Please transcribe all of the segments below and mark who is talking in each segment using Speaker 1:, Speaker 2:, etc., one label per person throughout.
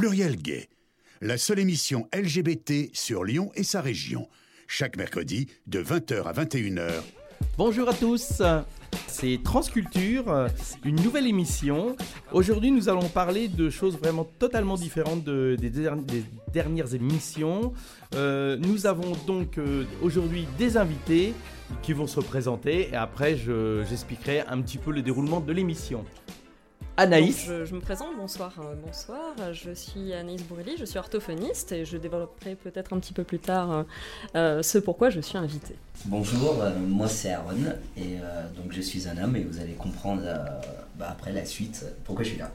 Speaker 1: Pluriel Gay, la seule émission LGBT sur Lyon et sa région. Chaque mercredi de 20h à 21h.
Speaker 2: Bonjour à tous, c'est Transculture, une nouvelle émission. Aujourd'hui, nous allons parler de choses vraiment totalement différentes de- des, der- des dernières émissions. Euh, nous avons donc euh, aujourd'hui des invités qui vont se présenter et après, je- j'expliquerai un petit peu le déroulement de l'émission. Anaïs,
Speaker 3: Donc, je, je me présente, bonsoir, euh, bonsoir. Je suis Anaïs Bourrelli, je suis orthophoniste et je développerai peut-être un petit peu plus tard euh, euh, ce pourquoi je suis invitée.
Speaker 4: Bonjour, euh, moi c'est Aaron et euh, donc je suis un homme et vous allez comprendre euh, bah, après la suite pourquoi je suis là.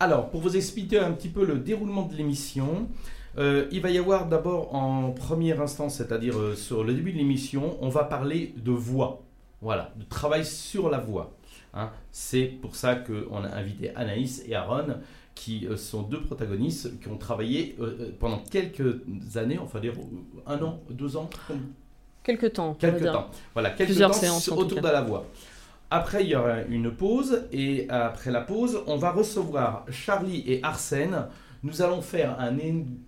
Speaker 2: Alors, pour vous expliquer un petit peu le déroulement de l'émission, euh, il va y avoir d'abord en première instance, c'est-à-dire euh, sur le début de l'émission, on va parler de voix. Voilà, de travail sur la voix. Hein. C'est pour ça qu'on a invité Anaïs et Aaron, qui euh, sont deux protagonistes qui ont travaillé euh, euh, pendant quelques années, enfin dire un an, deux ans,
Speaker 3: Quelque temps,
Speaker 2: Quelques temps. Voilà, quelques
Speaker 3: Plusieurs
Speaker 2: temps
Speaker 3: séances,
Speaker 2: autour de la voix. Après, il y aura une pause. Et après la pause, on va recevoir Charlie et Arsène. Nous allons faire un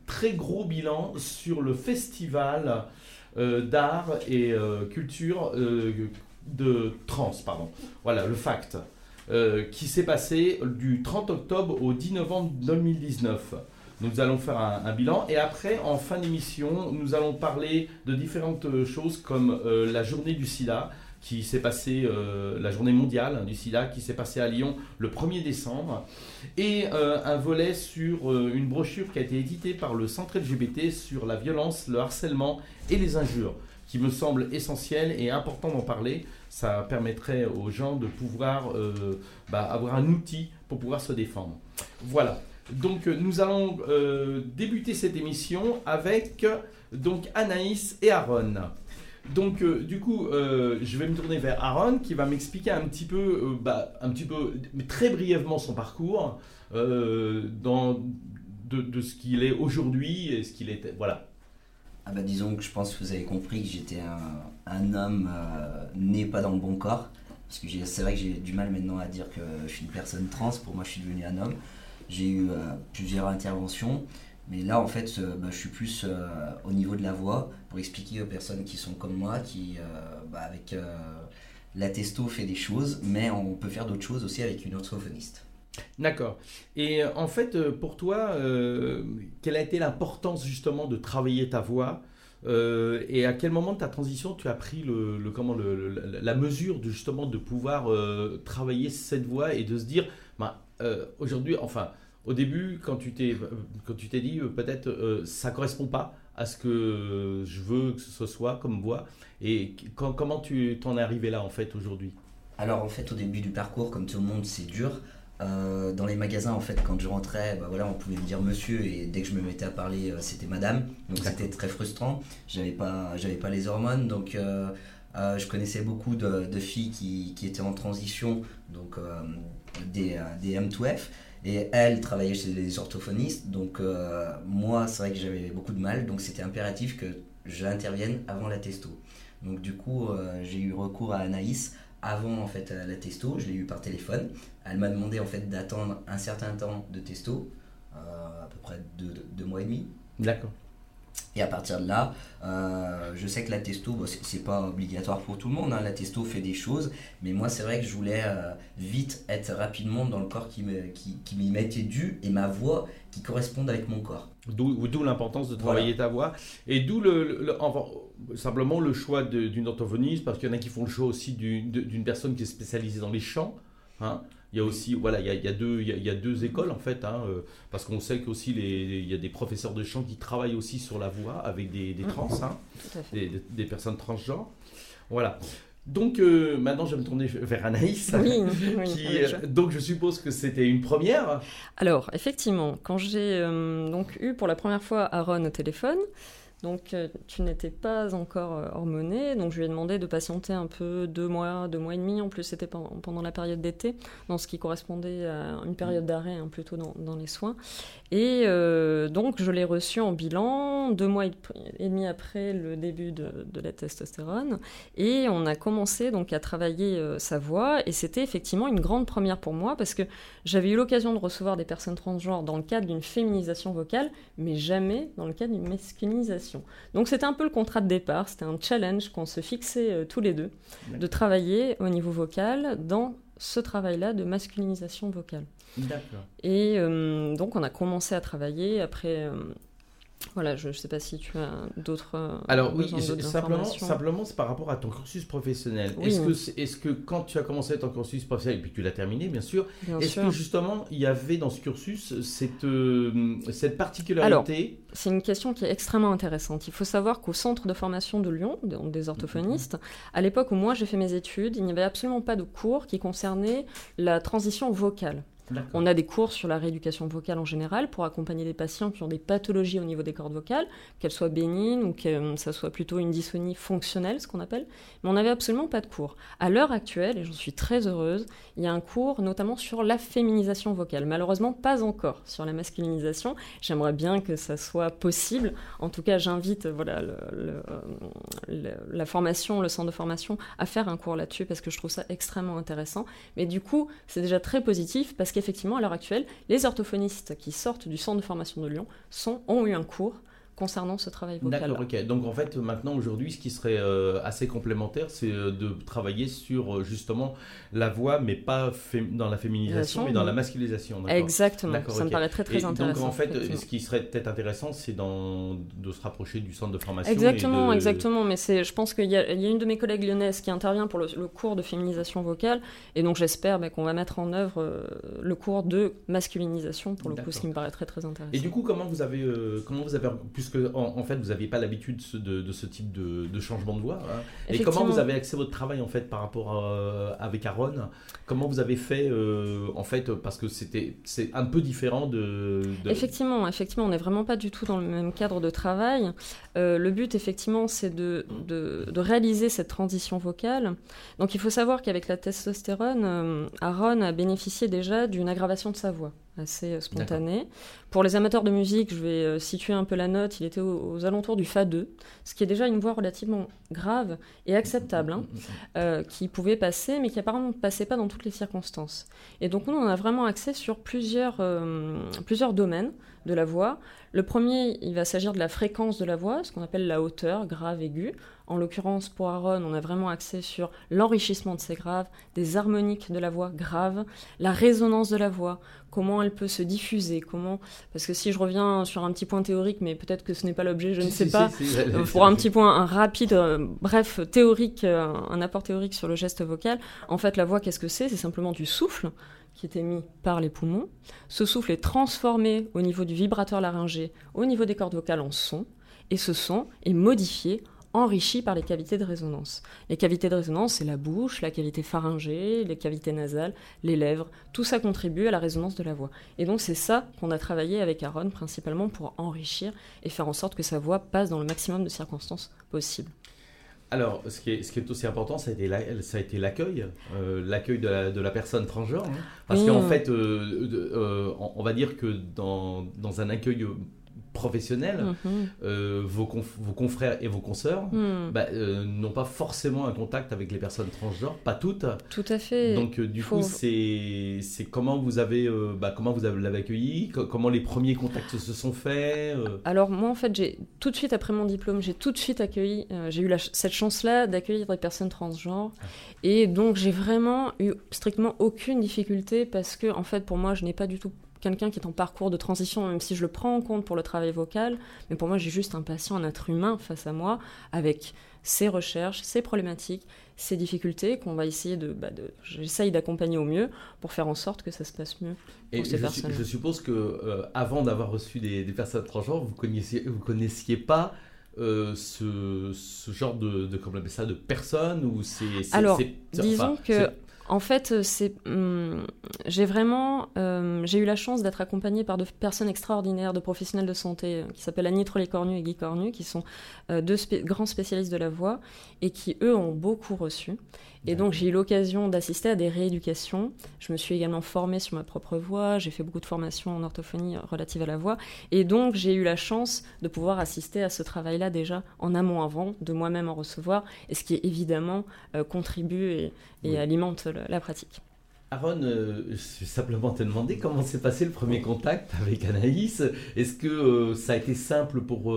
Speaker 2: très gros bilan sur le festival euh, d'art et euh, culture euh, de trans, pardon. Voilà, le FACT, euh, qui s'est passé du 30 octobre au 10 novembre 2019. Nous allons faire un, bilan et après, en fin d'émission, nous allons parler de différentes choses comme euh, la journée du sida qui s'est passée, euh, la journée mondiale du sida qui s'est passée à Lyon le 1er décembre et un volet sur une brochure qui a été éditée par le Centre LGBT sur la violence, le harcèlement et les injures qui me semble essentiel et important d'en parler. Ça permettrait aux gens de pouvoir euh, bah, avoir un outil pour pouvoir se défendre. Voilà. Donc euh, nous allons euh, débuter cette émission avec donc Anaïs et Aaron. Donc du coup, je vais me tourner vers Aaron qui va m'expliquer un petit peu, bah, un petit peu, très brièvement son parcours dans de ce qu'il est aujourd'hui et ce qu'il était. Voilà.
Speaker 4: Ah bah disons que je pense que vous avez compris que j'étais un, un homme euh, né pas dans le bon corps. Parce que c'est vrai que j'ai du mal maintenant à dire que je suis une personne trans, pour moi je suis devenu un homme. J'ai eu euh, plusieurs interventions, mais là en fait euh, bah, je suis plus au niveau de la voix pour expliquer aux personnes qui sont comme moi, qui bah, avec la testo fait des choses, mais on peut faire d'autres choses aussi avec une orthophoniste.
Speaker 2: D'accord. Et euh, en fait, euh, pour toi, euh, quelle a été l'importance justement de travailler ta voix et à quel moment de ta transition tu as pris le, comment, la mesure de justement de pouvoir travailler cette voix et de se dire, ben, aujourd'hui, enfin, au début, quand tu t'es quand tu dit peut-être ça correspond pas à ce que je veux que ce soit comme voix et comment tu t'en es arrivé là en fait aujourd'hui?
Speaker 4: Alors en fait au début du parcours, comme tout le monde, c'est dur. Euh, dans les magasins, en fait, quand je rentrais, bah voilà, on pouvait me dire monsieur et dès que je me mettais à parler, euh, c'était madame. Donc c'était très frustrant. J'avais pas, j'avais pas les hormones, donc euh, je connaissais beaucoup de, de filles qui, qui étaient en transition, donc des, des M2F. Et elles travaillaient chez les orthophonistes, donc moi, c'est vrai que j'avais beaucoup de mal, donc c'était impératif que j'intervienne avant la testo. Donc du coup, j'ai eu recours à Anaïs avant en fait la testo, je l'ai eu par téléphone. Elle m'a demandé en fait d'attendre un certain temps de testo, euh, à peu près deux mois et demi.
Speaker 2: D'accord.
Speaker 4: Et à partir de là, euh, je sais que la testo, bon, c'est- pas obligatoire pour tout le monde, hein, la testo fait des choses, mais moi c'est vrai que je voulais euh, vite être rapidement dans le corps qui me- qui, qui m'y m'était dû et ma voix qui corresponde avec mon corps.
Speaker 2: D'où l'importance de travailler ta voix. Et d'où le, le- le- enfin, simplement le choix d'une orthophoniste, parce qu'il y en a qui font le choix aussi d'une personne qui est spécialisée dans les chants. hein. Il y a aussi, voilà, il y a, il y a deux, il y a, il y a deux écoles en fait, hein, euh, parce qu'on sait qu'aussi il y a des professeurs de chant qui travaillent aussi sur la voix avec des, des
Speaker 3: Mm.
Speaker 2: trans, hein, des, des- des personnes transgenres. Voilà. Donc euh, maintenant, je vais me tourner vers Anaïs.
Speaker 3: Oui, oui,
Speaker 2: qui,
Speaker 3: avec joie.
Speaker 2: euh, donc je suppose que c'était une première.
Speaker 3: Alors, effectivement, quand j'ai euh, donc eu pour la première fois Aaron au téléphone, Donc euh, tu n'étais pas encore euh, hormoné, donc je lui ai demandé de patienter un peu deux mois, deux mois et demi. En plus, c'était pendant la période d'été, dans ce qui correspondait à une période d'arrêt hein, plutôt dans, dans, les soins. Et euh, donc je l'ai reçu en bilan deux mois et demi après le début de, de la testostérone, et on a commencé donc à travailler sa voix. Et c'était effectivement une grande première pour moi parce que j'avais eu l'occasion de recevoir des personnes transgenres dans le cadre d'une féminisation vocale, mais jamais dans le cadre d'une masculinisation. Donc c'était un peu le contrat de départ, c'était un challenge qu'on se fixait euh, tous les deux, de travailler au niveau vocal dans ce travail-là de masculinisation vocale. Et euh, donc on a commencé à travailler après... Voilà, je ne sais pas si tu as d'autres. Euh,
Speaker 2: Alors oui, simplement, simplement c'est par rapport à ton cursus professionnel. Est-ce que, est, que quand tu as commencé ton cursus professionnel et puis tu l'as terminé, bien sûr, est-ce que justement il y avait dans ce cursus cette, euh, cette particularité
Speaker 3: C'est une question qui est extrêmement intéressante. Il faut savoir qu'au centre de formation de Lyon, des orthophonistes, à l'époque où moi j'ai fait mes études, il n'y avait absolument pas de cours qui concernaient la transition vocale. On a des cours sur la rééducation vocale en général pour accompagner des patients qui ont des pathologies au niveau des cordes vocales, qu'elles soient bénignes ou que euh, ça soit plutôt une dysphonie fonctionnelle, ce qu'on appelle. Mais on n'avait absolument pas de cours. À l'heure actuelle, et j'en suis très heureuse, il y a un cours notamment sur la féminisation vocale. Malheureusement, pas encore sur la masculinisation. J'aimerais bien que ça soit possible. En tout cas, j'invite voilà, euh, la formation, le centre de formation à faire un cours là-dessus parce que je trouve ça extrêmement intéressant. Mais du coup, c'est déjà très positif parce qu'effectivement, à l'heure actuelle, les orthophonistes qui sortent du centre de formation de Lyon ont eu un cours concernant ce travail vocal.
Speaker 2: D'accord, ok. Donc en fait, maintenant, aujourd'hui, ce qui serait euh, assez complémentaire, c'est euh, de travailler sur euh, justement la voix, mais pas dans la féminisation, mais dans la masculinisation.
Speaker 3: Exactement, ça me paraît très très intéressant.
Speaker 2: Donc en fait, ce qui serait peut-être intéressant, c'est de se rapprocher du centre de formation.
Speaker 3: Exactement, exactement. Mais je pense qu'il y, a une de mes collègues lyonnaises qui intervient pour le, cours de féminisation vocale, et donc j'espère bah, qu'on va mettre en œuvre le cours de masculinisation, pour le coup, ce qui me paraît très très intéressant.
Speaker 2: Et du coup, comment vous avez, comment vous avez pu puisque en, fait vous n'aviez pas l'habitude de, ce type de, changement de voix. Hein. Et comment vous avez accès votre travail en fait par rapport à, avec Aaron? Comment vous avez fait euh, en fait parce que c'était c'est un peu différent de,
Speaker 3: Effectivement, effectivement, on n'est vraiment pas du tout dans le même cadre de travail. Euh, le but effectivement c'est de, de, réaliser cette transition vocale. Donc il faut savoir qu'avec la testostérone, euh, Aaron a bénéficié déjà d'une aggravation de sa voix assez spontanée. Pour les amateurs de musique, je vais euh, situer un peu la note. Il était aux, alentours du Fa 2, ce qui est déjà une voix relativement grave et acceptable, hein, euh, qui pouvait passer, mais qui apparemment ne passait pas dans toutes les circonstances. Et donc nous, on a vraiment accès sur plusieurs, euh, plusieurs domaines de la voix. Le premier, il va s'agir de la fréquence de la voix, ce qu'on appelle la hauteur, grave, aiguë. En l'occurrence, pour Aaron, on a vraiment accès sur l'enrichissement de ces graves, des harmoniques de la voix grave, la résonance de la voix, comment elle peut se diffuser, comment... Parce que si je reviens sur un petit point théorique, mais peut-être que ce n'est pas l'objet, je ne sais pas, euh, pour un petit point un rapide, euh, bref, théorique, euh, un apport théorique sur le geste vocal, en fait, la voix, qu'est-ce que c'est? C'est simplement du souffle qui est émis par les poumons. Ce souffle est transformé au niveau du vibrateur laryngé, au niveau des cordes vocales en son, et ce son est modifié enrichi par les cavités de résonance. Les cavités de résonance, c'est la bouche, la cavité pharyngée, les cavités nasales, les lèvres. Tout ça contribue à la résonance de la voix. Et donc c'est ça qu'on a travaillé avec Aaron principalement pour enrichir et faire en sorte que sa voix passe dans le maximum de circonstances possibles.
Speaker 2: Alors, ce qui, est, ce qui est aussi important, ça a été l'accueil, euh, l'accueil de la, personne transgenre. Hein. parce qu'en fait, euh, euh, on va dire que dans, dans un accueil professionnels, mhm. euh, vos, vos, confrères et vos consoeurs mhm. bah, euh, n'ont pas forcément un contact avec les personnes transgenres, pas toutes.
Speaker 3: Tout à fait.
Speaker 2: Donc euh, du coup, c'est comment vous avez bah, comment vous l'avez accueilli, comment les premiers contacts se sont faits.
Speaker 3: Alors moi en fait, j'ai tout de suite après mon diplôme, j'ai tout de suite accueilli, j'ai eu cette chance-là d'accueillir des personnes transgenres, ah. et donc j'ai vraiment eu strictement aucune difficulté parce que en fait pour moi, je n'ai pas du tout quelqu'un qui est en parcours de transition, même si je le prends en compte pour le travail vocal, mais pour moi j'ai juste un patient, un être humain face à moi, avec ses recherches, ses problématiques, ses difficultés, qu'on va essayer de, bah, j'essaye d'accompagner au mieux pour faire en sorte que ça se passe mieux pour Et ces
Speaker 2: je,
Speaker 3: personnes.
Speaker 2: Je suppose que euh, avant d'avoir reçu des, personnes transgenres, vous connaissiez, vous connaissiez pas euh, ce, ce, genre de, de, comment on appelle ça, de personnes ou c'est
Speaker 3: alors disons que En fait, c'est, hum, j'ai vraiment, euh, eu la chance d'être accompagnée par deux personnes extraordinaires, de professionnels de santé, euh, qui s'appellent Annie Trollet-Cornu et Guy Cornu, qui sont euh, deux grands spécialistes de la voix et qui, eux, ont beaucoup reçu. Et donc j'ai eu l'occasion d'assister à des rééducations. Je me suis également formée sur ma propre voix, j'ai fait beaucoup de formations en orthophonie relative à la voix. Et donc j'ai eu la chance de pouvoir assister à ce travail-là déjà en amont avant, de moi-même en recevoir, et ce qui évidemment euh, contribue et, alimente la, pratique.
Speaker 2: Aaron, euh, je vais simplement te demander comment s'est passé le premier contact avec Anaïs. Est-ce que euh, ça a été simple pour.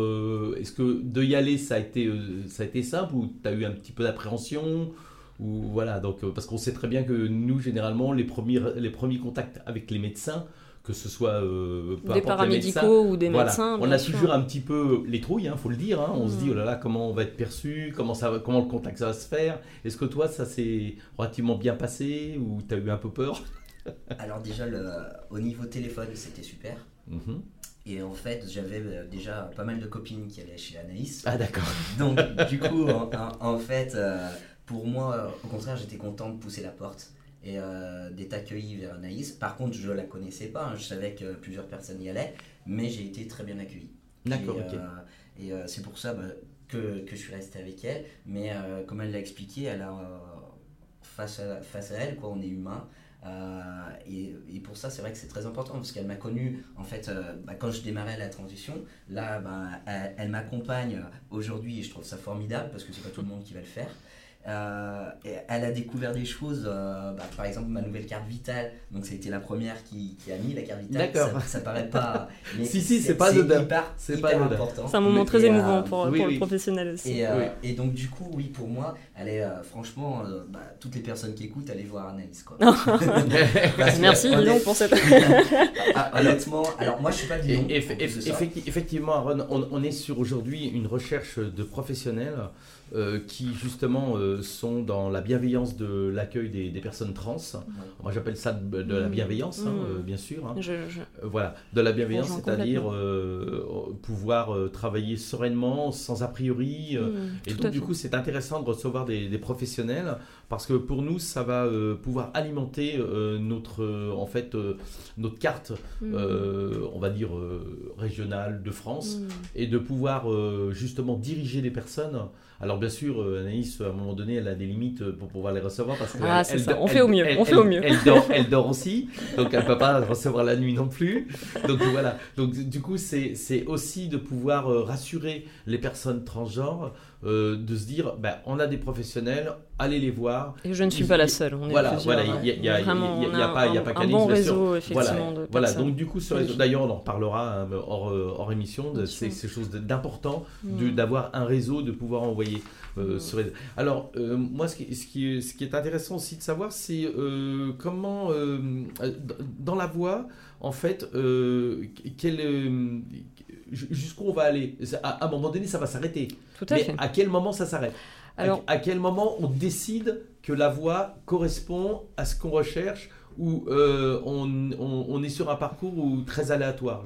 Speaker 2: Est-ce que de y aller, ça a été, ça a été simple ou tu as eu un petit peu d'appréhension? Ou voilà, donc, euh, parce qu'on sait très bien que nous, généralement, les premiers, les premiers contacts avec les médecins, que ce soit
Speaker 3: euh, des paramédicaux ou des médecins.
Speaker 2: On a toujours un petit peu les trouilles, il hein, faut le dire. Hein. On se dit, mm. oh là là, comment on va être perçu, comment, ça va, comment le contact ça va se faire. Est-ce que toi, ça s'est relativement bien passé ou tu as eu un peu peur?
Speaker 4: Alors déjà, le, au niveau téléphone, c'était super. Mm-hmm. Et en fait, j'avais euh, déjà pas mal de copines qui allaient chez Anaïs.
Speaker 2: Ah d'accord.
Speaker 4: Donc du coup, en, fait, pour moi, au contraire, j'étais content de pousser la porte et euh, d'être accueilli vers Anaïs. Par contre, je ne la connaissais pas, hein. je savais que plusieurs personnes y allaient, mais j'ai été très bien accueilli.
Speaker 2: D'accord, ok.
Speaker 4: Euh, et euh, c'est pour ça bah, que, que, je suis resté avec elle. Mais comme elle l'a expliqué, elle a, face, à, face à elle, quoi, on est humain. et, et, pour ça, c'est vrai que c'est très important parce qu'elle m'a connu, en fait, bah, quand je démarrais la transition. Là, bah, elle, elle m'accompagne aujourd'hui et je trouve ça formidable parce que c'est pas tout le monde qui va le faire. Euh, elle a découvert des choses, euh, bah, par exemple ma nouvelle carte vitale. Donc c'était la première qui, qui, a mis la carte vitale.
Speaker 2: D'accord.
Speaker 4: Ça, paraît pas.
Speaker 2: Mais si si, c'est pas
Speaker 4: C'est pas important.
Speaker 3: C'est un moment très émouvant pour, pour le professionnel aussi.
Speaker 4: Et, euh, et, donc du coup, oui, pour moi, elle est franchement, bah, toutes les personnes qui écoutent, allez voir Anaïs quoi.
Speaker 3: Merci Lyon pour cette.
Speaker 4: ah, honnêtement, alors moi je suis pas du
Speaker 2: effectivement, Aaron, on, on est sur aujourd'hui une recherche de professionnels. Euh, qui justement euh, sont dans la bienveillance de l'accueil des, personnes trans. Moi j'appelle ça de, la mmh. bienveillance, hein, mmh. euh, bien sûr. Hein. voilà, de la bienveillance, c'est-à-dire pouvoir travailler sereinement, sans a priori. Mmh, et donc du coup c'est intéressant de recevoir des, des, professionnels parce que pour nous ça va pouvoir alimenter notre, en fait, notre carte, on va dire, régionale de France et de pouvoir justement diriger les personnes. Alors bien sûr, euh, Anaïs, à un moment donné, elle a des limites euh, pour pouvoir les recevoir parce que
Speaker 3: ah, on fait au mieux. on fait au mieux.
Speaker 2: Elle dort, elle dort aussi, donc elle peut pas recevoir la nuit non plus. Donc voilà. Donc du coup, c'est aussi de pouvoir euh, rassurer les personnes transgenres euh, de se dire, ben, on a des professionnels, allez les voir.
Speaker 3: Et je ne suis pas la seule. On est
Speaker 2: voilà, voilà, il n'y a, pas, y a pas
Speaker 3: un bon réseau, effectivement.
Speaker 2: Voilà, voilà donc du coup, d'ailleurs, on en reparlera hein, hors, euh, hors, émission, c'est quelque chose d'important mm. d'avoir un réseau, de pouvoir envoyer. Euh, mm. Alors, moi, ce qui, ce, qui, ce qui est intéressant aussi de savoir, c'est comment, dans la voix, en fait, quel jusqu'où on va aller. À, un moment donné, ça va s'arrêter.
Speaker 3: Tout à Mais
Speaker 2: à quel moment ça s'arrête? Alors, à, quel moment on décide que la voix correspond à ce qu'on recherche ou euh, on, est sur un parcours ou très aléatoire?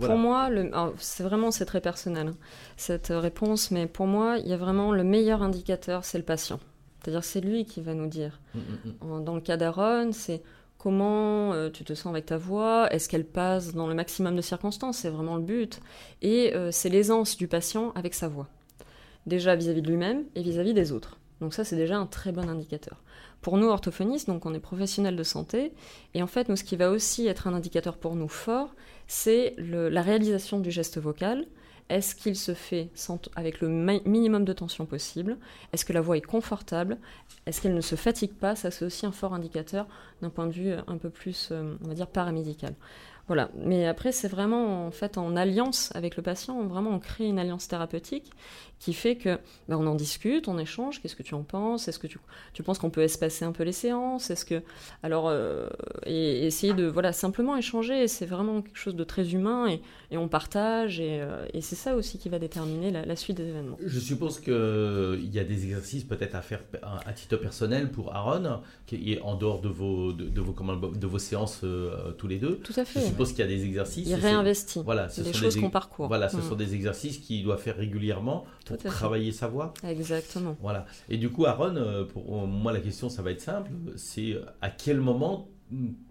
Speaker 3: Pour moi, c'est vraiment c'est très personnel hein, cette réponse, mais pour moi, il y a vraiment le meilleur indicateur, c'est le patient. C'est-à-dire c'est lui qui va nous dire. Hum, hum, hum. Dans le cas d'Aaron, c'est Comment euh, tu te sens avec ta voix Est-ce qu'elle passe dans le maximum de circonstances C'est vraiment le but. Et euh, c'est l'aisance du patient avec sa voix. Déjà vis-à-vis de lui-même et vis-à-vis des autres. Donc ça, c'est déjà un très bon indicateur. Pour nous, orthophonistes, donc on est professionnels de santé, et en fait, nous, ce qui va aussi être un indicateur pour nous fort, c'est la réalisation du geste vocal, est-ce qu'il se fait avec le minimum de tension possible? Est-ce que la voix est confortable? Est-ce qu'elle ne se fatigue pas? Ça, c'est aussi un fort indicateur d'un point de vue euh, un peu plus, euh, on va dire, paramédical. Voilà. Mais après, c'est vraiment en fait en alliance avec le patient, vraiment on crée une alliance thérapeutique qui fait que ben, on en discute, on échange. Qu'est-ce que tu en penses? Est-ce que tu, tu penses qu'on peut espacer un peu les séances? Est-ce que alors euh, et, essayer de voilà simplement échanger. C'est vraiment quelque chose de très humain et, et on partage et, euh, et c'est ça aussi qui va déterminer la, suite des événements.
Speaker 2: Je suppose qu'il y a des exercices peut-être à faire à titre personnel pour Aaron, qui est en dehors de vos de, vos comment, de vos séances euh, tous les deux.
Speaker 3: Tout à fait
Speaker 2: suppose qu'il y a des exercices.
Speaker 3: Il réinvestit
Speaker 2: Voilà, ce
Speaker 3: des
Speaker 2: sont
Speaker 3: choses
Speaker 2: des-
Speaker 3: qu'on parcourt.
Speaker 2: Voilà, ce
Speaker 3: Mm.
Speaker 2: sont des exercices qu'il doit faire régulièrement pour travailler sa voix.
Speaker 3: Exactement.
Speaker 2: Voilà. Et du coup, Aaron, euh, pour euh, moi, la question, ça va être simple. C'est euh, à quel moment,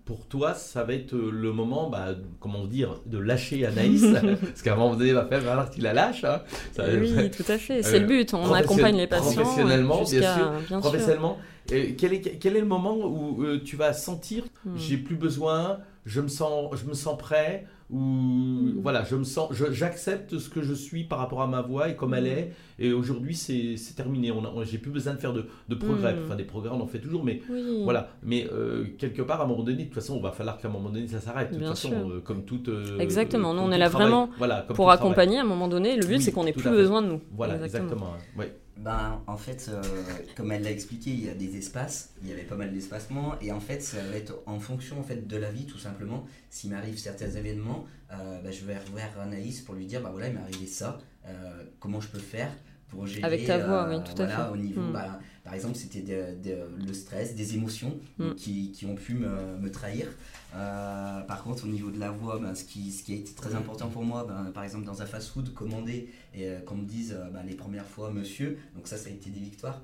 Speaker 2: pour toi, ça va être euh, le moment, bah, comment dire, de lâcher Anaïs Parce qu'à un moment donné, il va faire falloir qu'il la lâche. hein. Ça-
Speaker 3: oui, tout à fait. C'est
Speaker 2: Euh,
Speaker 3: le but. On accompagne les patients
Speaker 2: professionnellement, bien sûr,
Speaker 3: bien sûr.
Speaker 2: professionnellement. Et quel, est, quel est le moment où euh, tu vas sentir
Speaker 3: Hmm.
Speaker 2: j'ai plus besoin, je me sens, je me sens prêt, ou
Speaker 3: Hmm.
Speaker 2: voilà, je me sens, j'accepte ce que je suis par rapport à ma voix et comme elle
Speaker 3: Hmm.
Speaker 2: est. Et aujourd'hui, c'est terminé. On a- on- j'ai plus besoin de faire de, de progrès.
Speaker 3: Hmm.
Speaker 2: Enfin, des progrès, on en fait toujours, mais
Speaker 3: Oui.
Speaker 2: voilà. Mais euh, quelque part, à un moment donné, de toute façon, on va falloir qu'à un moment donné, ça s'arrête. De toute façon, euh, comme toute. euh,
Speaker 3: Exactement. Nous, on est là
Speaker 2: travail.
Speaker 3: vraiment
Speaker 2: Voilà,
Speaker 3: Pour
Speaker 2: travail.
Speaker 3: accompagner, à un moment donné, le but,
Speaker 2: Oui,
Speaker 3: c'est qu'on n'ait plus besoin de nous.
Speaker 2: Voilà, exactement. ouais.
Speaker 4: Ben, en fait, euh, comme elle l'a expliqué, il y a des espaces, il y avait pas mal d'espacements, et en fait, ça va être en fonction en fait, de la vie, tout simplement. S'il m'arrive certains événements, euh, ben, je vais revoir Anaïs pour lui dire, bah voilà, il m'est arrivé ça, euh, comment je peux faire pour gérer
Speaker 3: Avec ta voix,
Speaker 4: euh,
Speaker 3: oui, tout à
Speaker 4: voilà,
Speaker 3: fait.
Speaker 4: au niveau,
Speaker 3: Mm.
Speaker 4: bah, par exemple, c'était le stress, des émotions
Speaker 3: Mm.
Speaker 4: qui, qui ont pu me, me trahir. Euh, par contre, au niveau de la voix, ben, ce, qui, ce qui a été très important pour moi, ben, par exemple dans un fast-food, commander et euh, qu'on me dise euh, ben, les premières fois monsieur, donc ça, ça a été des victoires.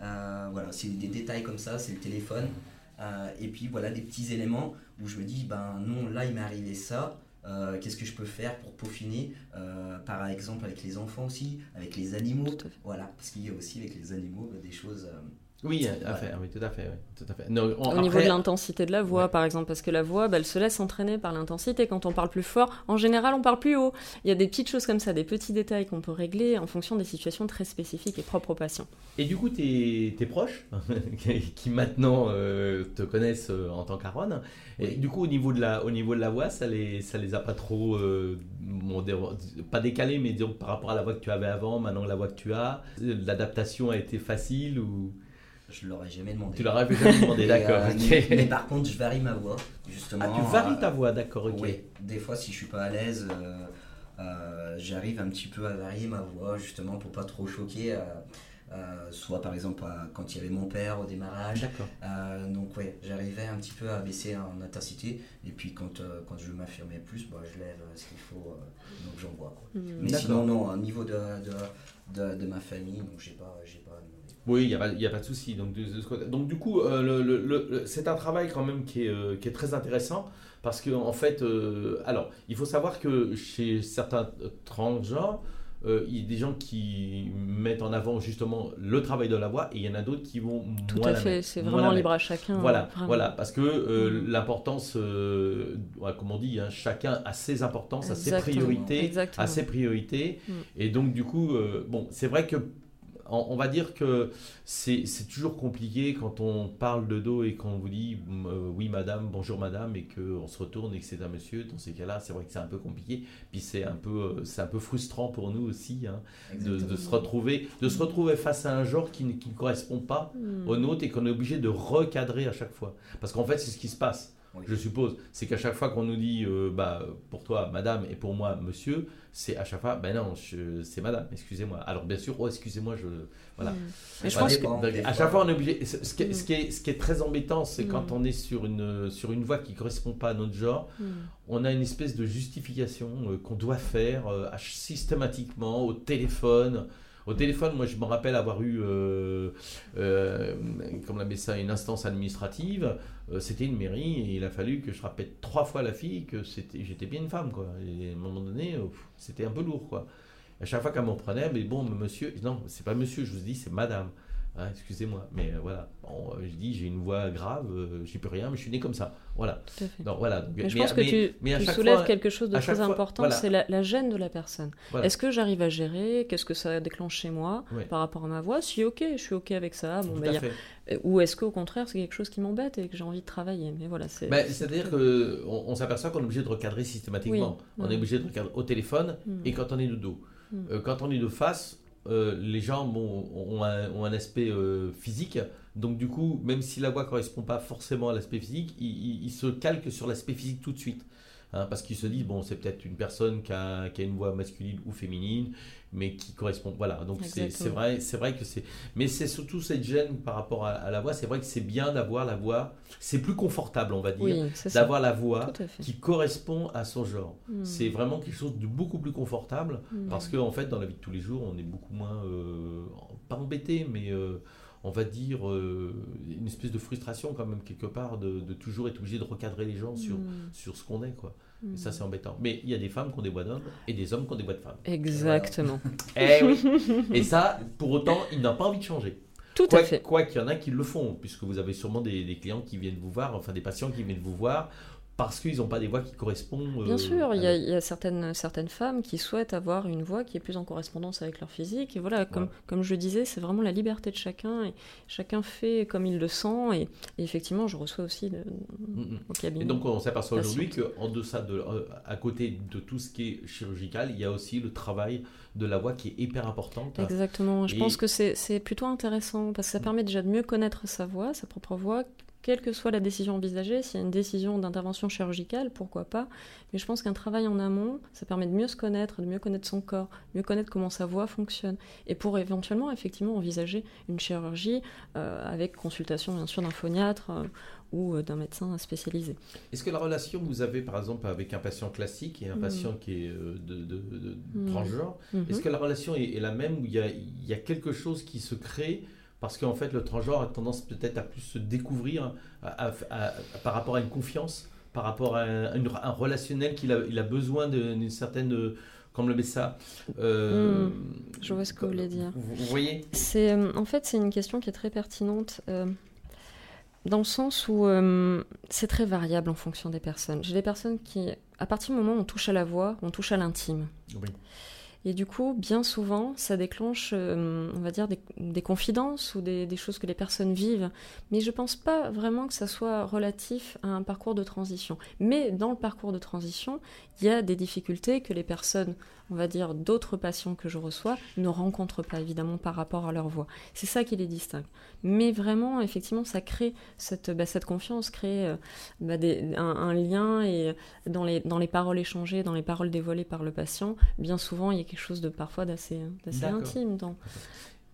Speaker 4: Voilà, c'est des détails comme ça, c'est le téléphone. Et puis voilà, des petits éléments où je me dis, ben non, là il m'est arrivé ça. Euh, Qu'est-ce que je peux faire pour peaufiner euh, Par exemple, avec les enfants aussi, avec les animaux. Voilà, parce qu'il y a aussi avec les animaux ben, des choses.
Speaker 2: Oui,
Speaker 4: Ouais.
Speaker 2: tout à fait. oui, tout à fait. Non, on-
Speaker 3: Au niveau de l'intensité de la voix,
Speaker 2: Ouais.
Speaker 3: par exemple, parce que la voix, bah, elle se laisse entraîner par l'intensité. Quand on parle plus fort, en général, on parle plus haut. Il y a des petites choses comme ça, des petits détails qu'on peut régler en fonction des situations très spécifiques et propres aux patients.
Speaker 2: Et du coup, tes, tes proches, qui- maintenant euh, te connaissent euh, en tant qu'Aaron, et du coup, au niveau de la, au niveau de la voix, ça les, ça les a pas trop, euh, bon, pas décalé, mais disons par rapport à la voix que tu avais avant, maintenant la voix que tu as, l'adaptation a été facile ou
Speaker 4: je l'aurais jamais demandé.
Speaker 2: tu leur avais jamais demandé, d'accord
Speaker 4: euh, mais, mais par contre, je varie ma voix, justement.
Speaker 2: Ah, tu varies
Speaker 4: euh,
Speaker 2: ta voix, d'accord, ok.
Speaker 4: Oui, des fois, si je suis pas à l'aise, euh, euh, j'arrive un petit peu à varier ma voix, justement, pour pas trop choquer. euh, euh, soit par exemple quand il y avait mon père au démarrage.
Speaker 2: D'accord.
Speaker 4: Euh, donc ouais, j'arrivais un petit peu à baisser en intensité. Et puis quand, euh, quand je veux m'affirmer plus, bah, je lève ce qu'il faut. euh, donc j'envoie. quoi.
Speaker 3: Hmm.
Speaker 4: Mais sinon, non, au niveau de, de, de, de ma famille, donc j'ai pas, j'ai pas demandé.
Speaker 2: Oui, il n'y a, pas- y a pas de souci. Donc, de- de donc du coup, euh, le- le- le- le- c'est un travail quand même qui est, euh, qui est très intéressant parce que en fait, euh, alors, il faut savoir que chez certains transgenres, il y a des gens qui mettent en avant justement le travail de la voix et il y en a d'autres qui vont
Speaker 3: Tout
Speaker 2: moins
Speaker 3: à fait, c'est vraiment libre à chacun.
Speaker 2: Voilà,
Speaker 3: vraiment.
Speaker 2: voilà, parce que
Speaker 3: Mhm.
Speaker 2: l'importance, comme on dit, hein, chacun a ses importances, a ses priorités,
Speaker 3: exactement.
Speaker 2: a ses priorités,
Speaker 3: Mhm.
Speaker 2: et donc du coup, bon, c'est vrai que on, on va dire que c'est toujours compliqué quand on parle de dos et qu'on vous dit euh, oui madame, bonjour madame, et qu'on se retourne et que c'est un monsieur. Dans ces cas-là, c'est vrai que c'est un peu compliqué, puis c'est un peu, euh, un peu frustrant pour nous aussi hein, de, se retrouver, de se retrouver face à un genre qui ne qui ne correspond pas
Speaker 3: Hmm.
Speaker 2: au nôtre et qu'on est obligé de recadrer à chaque fois. Parce qu'en fait, c'est ce qui se passe,
Speaker 4: Oui.
Speaker 2: je suppose. C'est qu'à chaque fois qu'on nous dit, euh, bah, pour toi, madame, et pour moi, monsieur, c'est à chaque fois, ben non, c'est madame, excusez-moi. Alors, bien sûr, oh, excusez-moi, je. Voilà.
Speaker 3: Hmm. Mais je pense que
Speaker 4: dépend, des
Speaker 2: à chaque fois, on est obligé. Ce ce qui, est,
Speaker 3: Mm.
Speaker 2: ce qui est- ce qui est très embêtant, c'est
Speaker 3: Mm.
Speaker 2: quand on est sur une, sur une voie qui ne correspond pas à notre genre, on a une espèce de justification euh, qu'on doit faire euh, systématiquement au téléphone. Au téléphone, moi, je me rappelle avoir eu, euh, euh, comme on ça, une instance administrative. Euh, c'était une mairie et il a fallu que je rappelle trois fois la fille que c'était, j'étais bien une femme, quoi. Et à un moment donné, c'était un peu lourd, quoi. À chaque fois qu'elle m'en prenait, mais bon, monsieur, non, c'est pas monsieur, je vous dis, c'est madame. Hein, excusez-moi, mais euh, voilà. Bon, euh, je dis, j'ai une voix grave, euh, j'y peux rien, mais je suis né comme ça. Voilà.
Speaker 3: Tout à fait.
Speaker 2: Donc, voilà. Donc,
Speaker 3: Mais je pense que tu,
Speaker 2: mais
Speaker 3: soulèves
Speaker 2: fois-
Speaker 3: quelque chose de très
Speaker 2: fois-
Speaker 3: important,
Speaker 2: voilà.
Speaker 3: c'est la, la gêne de la personne.
Speaker 2: Voilà.
Speaker 3: Est-ce que j'arrive à gérer? Qu'est-ce que ça déclenche chez moi par rapport à ma voix? Si ok, je suis ok avec ça. Bon, bah, a-
Speaker 2: fait.
Speaker 3: Ou est-ce qu'au contraire, c'est quelque chose qui m'embête et que j'ai envie de travailler? Mais voilà, c'est.
Speaker 2: Ben, C'est-à-dire qu'on on, s'aperçoit qu'on est obligé de recadrer systématiquement.
Speaker 3: Oui,
Speaker 2: On
Speaker 3: ouais.
Speaker 2: est obligé de recadrer au téléphone
Speaker 3: Hmm.
Speaker 2: et quand on est de dos.
Speaker 3: Mm.
Speaker 2: Euh, quand on est de face, euh, les bon, ont, un, aspect euh, physique. Donc du coup, même si la voix correspond pas forcément à l'aspect physique, ils, ils- ils se calquent sur l'aspect physique tout de suite. Hein, parce qu'ils se disent, bon, c'est peut-être une personne qui a, qui a, une voix masculine ou féminine, mais qui correspond. Voilà, donc c'est vrai, c'est vrai que c'est. Mais c'est surtout cette gêne par rapport à, la voix. C'est vrai que c'est bien d'avoir la voix. C'est plus confortable, on va dire, d'avoir la voix qui correspond à son genre. Hmm. C'est vraiment quelque chose de beaucoup plus confortable hmm. parce qu'en en fait, dans la vie de tous les jours, on est beaucoup moins. Euh, pas embêté, mais. Euh, on va dire, euh, une espèce de frustration quand même quelque part de, toujours être obligé de recadrer les gens sur, hmm. sur ce qu'on est. quoi. Et ça, c'est embêtant. Mais il y a des femmes qui ont des voix d'hommes et des hommes qui ont des voix de femmes.
Speaker 3: Exactement.
Speaker 2: et, eh et ça, pour autant, il n'a pas envie de changer.
Speaker 3: Tout
Speaker 2: quoi,
Speaker 3: à fait.
Speaker 2: Quoi qu'il y en a qui le font, puisque vous avez sûrement des, des, clients qui viennent vous voir, enfin des patients qui viennent vous voir parce qu'ils n'ont pas des voix qui correspondent.
Speaker 3: Bien euh, sûr, il y, a, certaines, certaines femmes qui souhaitent avoir une voix qui est plus en correspondance avec leur physique. Et voilà, comme, comme je disais, c'est vraiment la liberté de chacun. Et chacun fait comme il le sent. Et, effectivement, je reçois aussi de,
Speaker 2: mm, au cabinet. Et donc, on s'aperçoit aujourd'hui qu'en deçà de, euh, à côté de tout ce qui est chirurgical, il y a aussi le travail de la voix qui est hyper importante.
Speaker 3: Exactement. Je pense que c'est plutôt intéressant parce que ça mm. permet déjà de mieux connaître sa voix, sa propre voix, quelle que soit la décision envisagée, s'il y a une décision d'intervention chirurgicale, pourquoi pas. Mais je pense qu'un travail en amont, ça permet de mieux se connaître, de mieux connaître son corps, mieux connaître comment sa voix fonctionne. Et pour éventuellement, effectivement, envisager une chirurgie euh, avec consultation, bien sûr, d'un phoniatre euh, ou euh, d'un médecin spécialisé.
Speaker 2: Est-ce que la relation que vous avez, par exemple, avec un patient classique et un mm. patient qui est de, de, mm. transgenre, mm-hmm. est-ce que la relation est, la même ou il y a quelque chose qui se crée parce qu'en fait, le transgenre a tendance peut-être à plus se découvrir par rapport à une confiance, par rapport à un, relationnel qu'il a, il a besoin d'une certaine comme le ça.
Speaker 3: Euh, hmm, je vois ce que vous voulez dire.
Speaker 2: Vous, voyez?
Speaker 3: C'est euh, en fait c'est une question qui est très pertinente euh, dans le sens où c'est très variable en fonction des personnes. J'ai des personnes qui, à partir du moment où on touche à la voix, on touche à l'intime. Oui. Et du coup, bien souvent, ça déclenche, euh, on va dire, des, confidences ou des, choses que les personnes vivent. Mais je ne pense pas vraiment que ça soit relatif à un parcours de transition. Mais dans le parcours de transition, il y a des difficultés que les personnes on va dire, d'autres patients que je reçois ne rencontrent pas, évidemment, par rapport à leur voix. C'est ça qui les distingue. Mais vraiment, effectivement, ça crée cette, bah, cette confiance, crée euh, bah, un, lien et dans les, dans les paroles échangées, dans les paroles dévoilées par le patient, bien souvent, il y a quelque chose de parfois d'assez intime. Dans...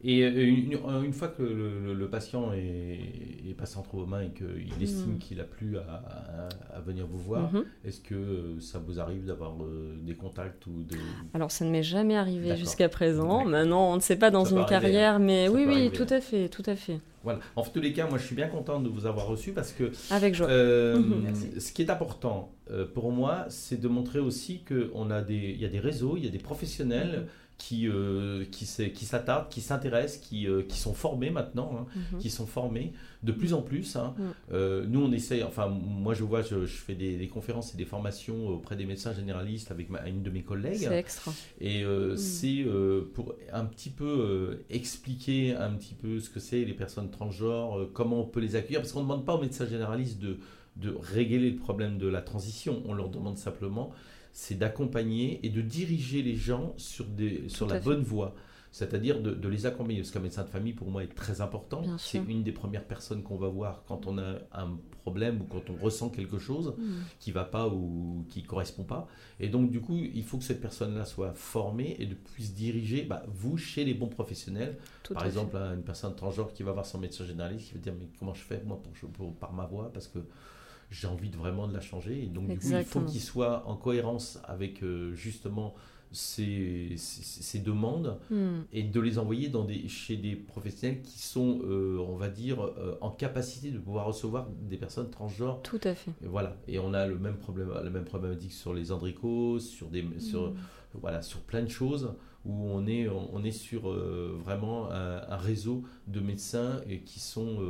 Speaker 2: Et euh, une, fois que le, patient est, passé entre vos mains et qu'il estime mm. qu'il a plus à, venir vous voir, mm-hmm. est-ce que euh, ça vous arrive d'avoir euh, des contacts ou des...
Speaker 3: Alors ça ne m'est jamais arrivé jusqu'à présent. Maintenant, on ne sait pas dans une carrière, mais oui, oui, tout à fait, tout à fait.
Speaker 2: Voilà. En tous les cas, moi, je suis bien content de vous avoir reçu parce que
Speaker 3: avec joie.
Speaker 2: Mm-hmm. ce qui est important pour moi, c'est de montrer aussi qu'on a des, il y a des réseaux, il y a des professionnels. Qui, euh, qui, s'attardent, qui s'intéressent, qui, euh, qui sont formés maintenant, hein, mhm. qui sont formés de plus en plus. Hein. Mhm. Euh, nous, on essaye, enfin, moi je vois, je, fais des, conférences et des formations auprès des médecins généralistes avec une de mes collègues.
Speaker 3: C'est extra.
Speaker 2: Et mhm. c'est pour un petit peu expliquer un petit peu ce que c'est les personnes transgenres, comment on peut les accueillir, parce qu'on ne demande pas aux médecins généralistes de, de régler le problème de la transition, on leur demande simplement c'est d'accompagner et de diriger les gens sur, des, sur la bonne voie. C'est-à-dire de, les accompagner. Parce qu'un médecin de famille, pour moi, est très important. C'est une des premières personnes qu'on va voir quand on a un problème ou quand on ressent quelque chose mm. qui ne va pas ou qui ne correspond pas. Et donc, du coup, il faut que cette personne-là soit formée et de puisse diriger bah, vous chez les bons professionnels. Par exemple, une personne transgenre qui va voir son médecin généraliste qui va dire Mais comment je fais, moi, pour, par ma voix Parce que j'ai envie de vraiment de la changer. Et donc, du coup, il faut qu'il soit en cohérence avec euh, justement ces, demandes hmm. et de les envoyer dans des, chez des professionnels qui sont, euh, on va dire, euh, en capacité de pouvoir recevoir des personnes transgenres.
Speaker 3: Tout à fait.
Speaker 2: Et voilà. Et on a le même problème, la même problématique sur les andricoses, sur des, sur, hmm. voilà, sur plein de choses où on est, on est sur vraiment un, un, réseau de médecins qui sont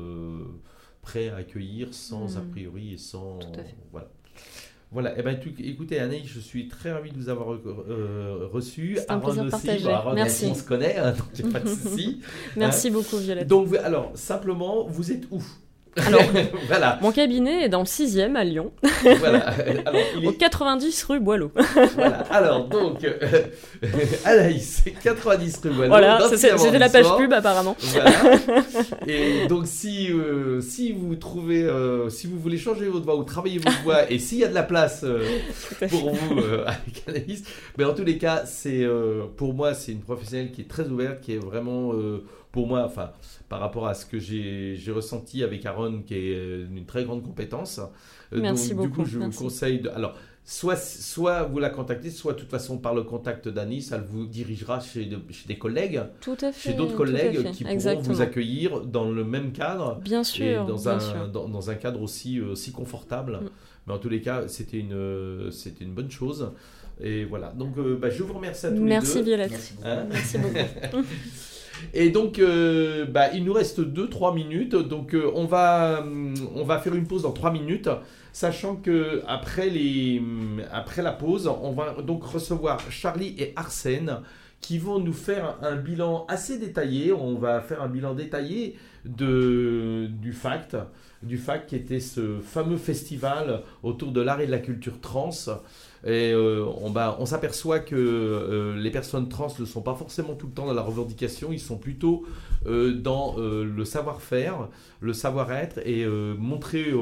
Speaker 2: prêt à accueillir sans a hmm. priori et sans. Voilà. Voilà, et eh ben, écoutez Anne, je suis très ravi de vous avoir euh, reçu.
Speaker 3: Aaron aussi, bah,
Speaker 2: Merci. on se connaît, hein, donc il n'y a pas de souci.
Speaker 3: Merci hein. beaucoup Violette.
Speaker 2: Donc alors, simplement, vous êtes où?
Speaker 3: Alors, voilà. mon cabinet est dans le 6e à Lyon. voilà. Alors, il est... Au 90 rue Boileau.
Speaker 2: voilà. Alors, donc, euh, Anaïs, 90 rue Boileau.
Speaker 3: Voilà, c'était la page pub apparemment. Voilà.
Speaker 2: Et donc, si, euh, si vous trouvez, euh, si vous voulez changer votre voix ou travailler votre voix, et s'il y a de la place euh, pour vous avec Anaïs, mais en tous les cas, c'est pour moi, c'est une professionnelle qui est très ouverte, qui est vraiment pour moi, enfin, par rapport à ce que j'ai ressenti avec Aaron, qui est euh, une très grande compétence.
Speaker 3: Euh, Merci
Speaker 2: donc,
Speaker 3: beaucoup.
Speaker 2: Du coup, je vous conseille de. Alors, soit, soit vous la contactez, soit de toute façon par le contact d'Anis, elle vous dirigera chez, chez, des collègues,
Speaker 3: tout à fait,
Speaker 2: chez d'autres collègues qui pourront vous accueillir dans le même cadre,
Speaker 3: bien sûr,
Speaker 2: dans,
Speaker 3: un,
Speaker 2: Dans, un cadre aussi, aussi confortable. Mm. Mais en tous les cas, c'était une, c'était une bonne chose. Et voilà. Donc, euh, bah, je vous remercie à tous
Speaker 3: Merci
Speaker 2: les
Speaker 3: deux. Violette. Merci, hein Merci beaucoup.
Speaker 2: Et donc, euh, bah, il nous reste 2-3 minutes. Donc, euh, on, va, euh, on va faire une pause dans 3 minutes. Sachant que après, les, après la pause, on va donc recevoir Charlie et Arsène qui vont nous faire un bilan assez détaillé. On va faire un bilan détaillé de, du FACT, du FACT qui était ce fameux festival autour de l'art et de la culture trans. Et euh, on, on s'aperçoit que euh, les personnes trans ne sont pas forcément tout le temps dans la revendication, ils sont plutôt euh, dans le savoir-faire, le savoir-être et montrer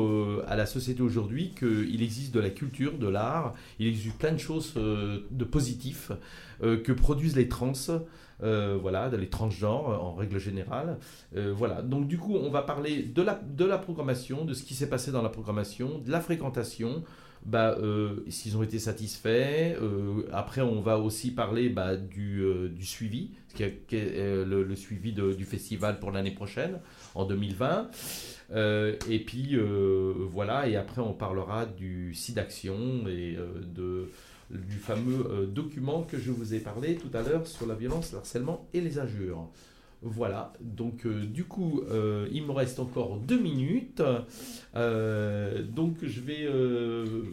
Speaker 2: à la société aujourd'hui qu'il existe de la culture, de l'art, il existe plein de choses de positifs que produisent les trans. voilà, les transgenres en règle générale. voilà, donc du coup, on va parler de la programmation, de ce qui s'est passé dans la programmation, de la fréquentation, bah, euh, s'ils ont été satisfaits. Euh, après, on va aussi parler bah, du, euh, du, suivi, le, suivi du festival pour l'année prochaine, en 2020. et puis, voilà, et après, on parlera du site d'action et de, du fameux document que je vous ai parlé tout à l'heure sur la violence, le harcèlement et les injures. Voilà, donc euh, du coup, euh, il me reste encore deux minutes. Euh, donc je vais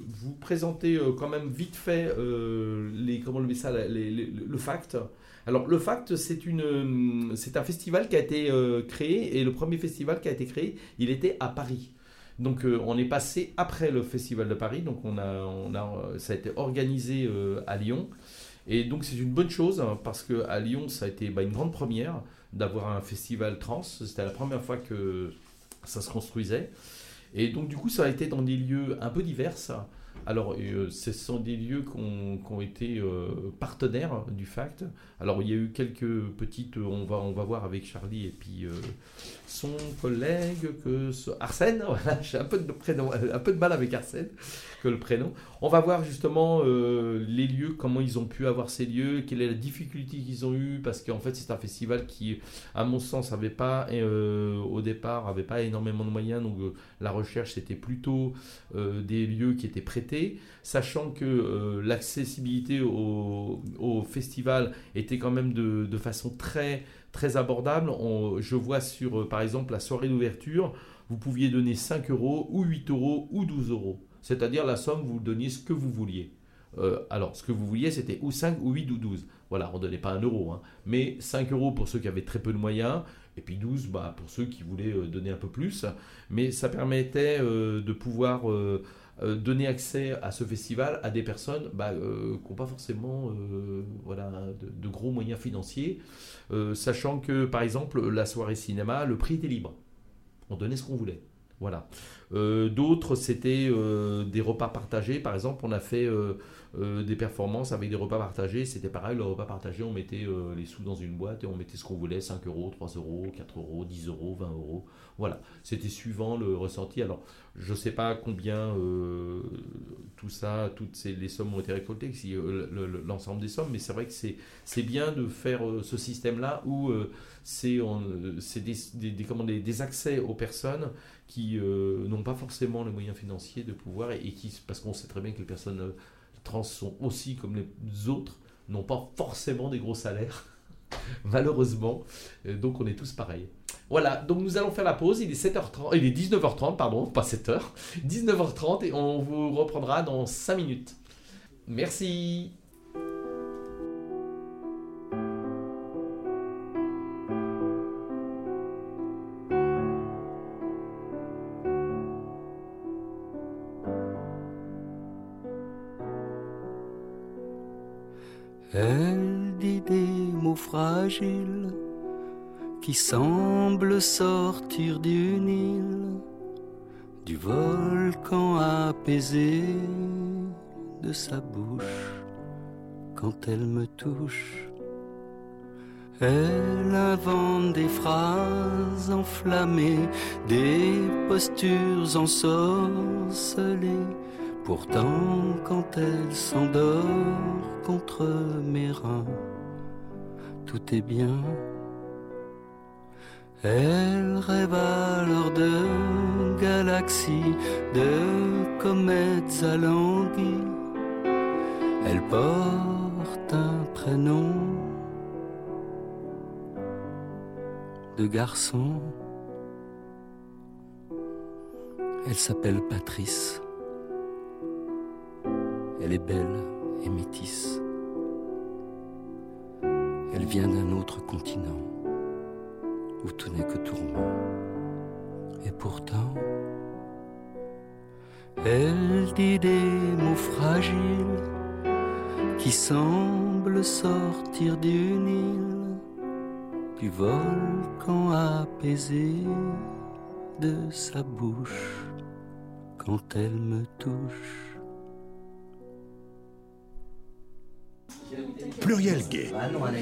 Speaker 2: vous présenter quand même vite fait les, comment le, ça, le fact. Alors le fact, c'est une, c'est un festival qui a été créé et le premier festival qui a été créé, il était à Paris. Donc on est passé après le festival de Paris, donc on a, on a, ça a été organisé à Lyon. Et donc c'est une bonne chose hein, parce que à Lyon ça a été bah, une grande première d'avoir un festival trans. C'était la première fois que ça se construisait. Et donc, du coup, ça a été dans des lieux un peu divers. Alors, euh, ce sont des lieux qui ont, été euh, partenaires du FACT. Alors, il y a eu quelques petites. On va, voir avec Charlie et puis euh, son collègue, que Arsène. Voilà, j'ai un peu de prénom, un peu de mal avec Arsène que le prénom. On va voir justement les lieux, comment ils ont pu avoir ces lieux, quelle est la difficulté qu'ils ont eu, parce qu'en fait, c'est un festival qui, à mon sens, avait pas au départ, avait pas énormément de moyens. Donc, la recherche, c'était plutôt des lieux qui étaient prêtés sachant que euh, l'accessibilité au, festival était quand même de, façon très, très abordable. je vois sur, euh, par exemple, la soirée d'ouverture, vous pouviez donner 5 euros ou 8 euros ou 12 euros. C'est-à-dire la somme, vous donniez ce que vous vouliez. Euh, alors, ce que vous vouliez, c'était ou 5 ou 8 ou 12. Voilà, on ne donnait pas 1 euro. Hein. mais 5 euros pour ceux qui avaient très peu de moyens, et puis 12 bah, pour ceux qui voulaient donner un peu plus. Mais ça permettait de pouvoir donner accès à ce festival à des personnes bah, euh, qui n'ont pas forcément euh, voilà, de, gros moyens financiers, sachant que par exemple la soirée cinéma, le prix était libre. On donnait ce qu'on voulait. Voilà. D'autres, c'était des repas partagés. Par exemple, on a fait des performances avec des repas partagés. C'était pareil, le repas partagé, on mettait les sous dans une boîte et on mettait ce qu'on voulait 5 euros, 3 euros, 4 euros, 10 euros, 20 euros. Voilà. C'était suivant le ressenti. Alors, je ne sais pas combien euh, tout ça, toutes ces, les sommes ont été récoltées, euh, l'ensemble des sommes, mais c'est vrai que c'est bien de faire euh, ce système-là où c'est des, des, des, des, accès aux personnes qui n'ont pas forcément les moyens financiers de pouvoir, et, qui, parce qu'on sait très bien que les personnes trans sont aussi comme les autres, n'ont pas forcément des gros salaires, malheureusement. Donc on est tous pareils. Voilà, donc nous allons faire la pause. Il est 7h30, il est 19h30, pardon, pas 7h. 19h30 et on vous reprendra dans 5 minutes. Merci.
Speaker 5: Elle dit des mots fragiles qui semblent sortir d'une île, du volcan apaisé de sa bouche quand elle me touche. Elle invente des phrases enflammées, des postures ensorcelées. Pourtant, quand elle s'endort contre mes reins, tout est bien. Elle rêve alors de galaxies, de comètes alanguies. Elle porte un prénom de garçon. Elle s'appelle Patrice. Elle est belle et métisse. Elle vient d'un autre continent où tout n'est que tourment. Et pourtant, elle dit des mots fragiles qui semblent sortir d'une île du volcan apaisé de sa bouche quand elle me touche.
Speaker 1: Pluriel Gay,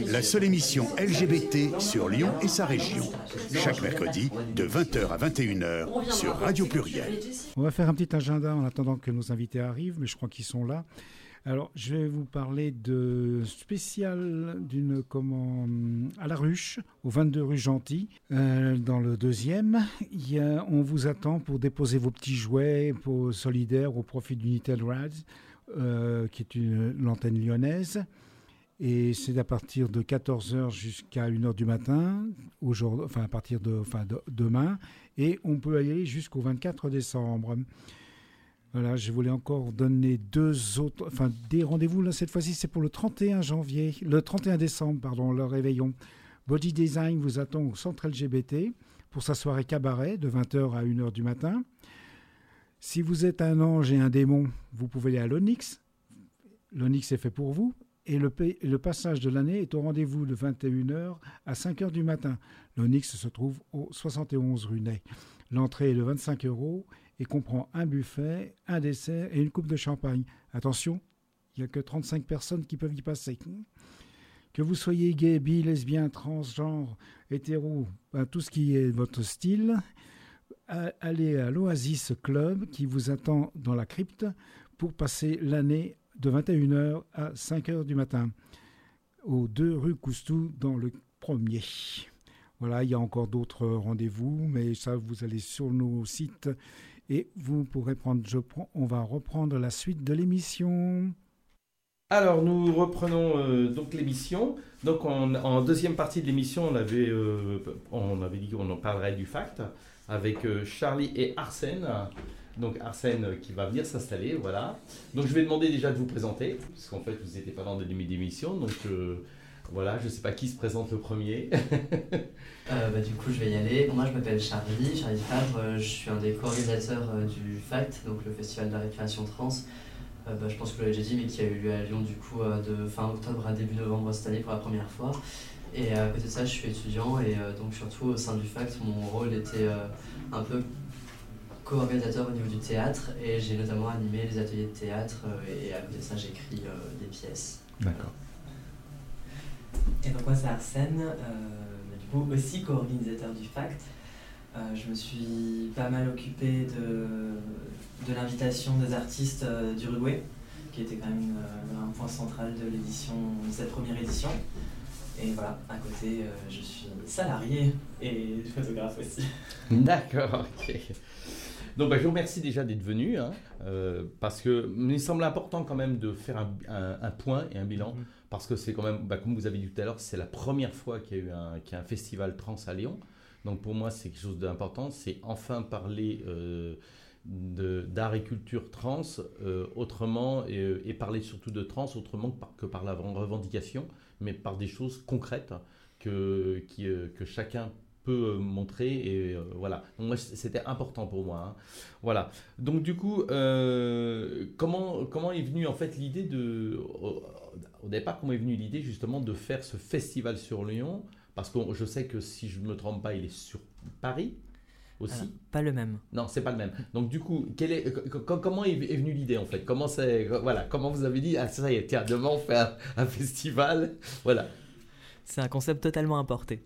Speaker 1: la seule émission LGBT sur Lyon et sa région. Chaque mercredi de 20h à 21h sur Radio Pluriel.
Speaker 6: On va faire un petit agenda en attendant que nos invités arrivent, mais je crois qu'ils sont là. Alors, je vais vous parler de spécial d'une comment à la ruche, au 22 rue Gentil, euh, dans le deuxième. On vous attend pour déposer vos petits jouets pour solidaires au profit d'Unitel Rads, euh, qui est une l'antenne lyonnaise. Et c'est à partir de 14h jusqu'à 1h du matin, aujourd'hui, enfin à partir de, enfin de, demain, et on peut aller jusqu'au 24 décembre. Voilà, je voulais encore donner deux autres, enfin des rendez-vous. Là, cette fois-ci, c'est pour le 31 janvier, le 31 décembre, pardon, le réveillon. Body Design vous attend au centre LGBT pour sa soirée cabaret de 20h à 1h du matin. Si vous êtes un ange et un démon, vous pouvez aller à l'Onyx. L'Onyx est fait pour vous. Et le, passage de l'année est au rendez-vous de 21h à 5h du matin. L'Onyx se trouve au 71 rue. L'entrée est de 25 euros et comprend un buffet, un dessert et une coupe de champagne. Attention, il n'y a que 35 personnes qui peuvent y passer. Que vous soyez gay, bi, lesbien, transgenre, hétéro, ben, tout ce qui est votre style, allez à l'Oasis Club qui vous attend dans la crypte pour passer l'année de 21h à 5h du matin, aux 2 rue Coustou dans le premier. Voilà, il y a encore d'autres rendez-vous, mais ça, vous allez sur nos sites et vous pourrez prendre. Je on va reprendre la suite de l'émission.
Speaker 2: Alors nous reprenons euh, donc l'émission. Donc on- en deuxième partie de l'émission, on avait, euh, on avait dit qu'on en parlerait du fact avec euh, Charlie et Arsène. Donc Arsène qui va venir s'installer, voilà. Donc je vais demander déjà de vous présenter, parce qu'en fait vous n'étiez pas dans le début d'émission, donc voilà, je ne sais pas qui se présente le premier.
Speaker 7: Bah, du coup, je vais y aller. Moi, je m'appelle Charlie, Charlie Favre. euh, je suis un des co-organisateurs du FACT, donc le Festival de la récréation trans. Euh, bah, je pense que vous l'avez déjà dit, mais qui a eu lieu à Lyon du coup euh, de fin octobre à début novembre cette année pour la première fois. Et à côté de ça, je suis étudiant et euh, donc surtout au sein du FACT, mon rôle était euh, un peu co-organisateur au niveau du théâtre et j'ai notamment animé les ateliers de théâtre euh, et à côté de ça, j'écris euh, des pièces.
Speaker 2: D'accord.
Speaker 8: Et donc moi c'est Arsène, euh, du coup aussi co-organisateur du FACT. Euh, je me suis pas mal occupé de, de l'invitation des artistes euh, d'Uruguay, qui était quand même euh, un point central de l'édition, de cette première édition. Et voilà, à côté euh, je suis salarié et photographe aussi.
Speaker 2: D'accord, ok. Donc bah, je vous remercie déjà d'être venu, hein, euh, parce que il me semble important quand même de faire un, un- un point et un bilan,
Speaker 6: Mhm.
Speaker 2: parce que c'est quand même, bah, comme vous avez dit tout à l'heure, c'est la première fois qu'il y a eu un, qu'il y a un festival trans à Lyon. Donc pour moi c'est quelque chose d'important, c'est enfin parler euh, de- d'art et culture trans euh, autrement et, euh, et parler surtout de trans autrement que par, la revendication, mais par des choses concrètes que, euh, que chacun peut euh, montrer et voilà. Moi c'était important pour moi hein. voilà. Donc du coup comment comment est venue en fait l'idée de au départ, comment est venue l'idée justement de faire ce festival sur Lyon? Parce que je sais que si je me trompe pas, il est sur Paris aussi.
Speaker 9: pas le même.
Speaker 2: Non, c'est pas le même. Donc du coup, quel est, comment est, venue l'idée en fait? Comment c'est, voilà, comment vous avez dit ah ça y est, tiens, demain on fait un, festival, voilà.
Speaker 9: C'est un concept totalement importé.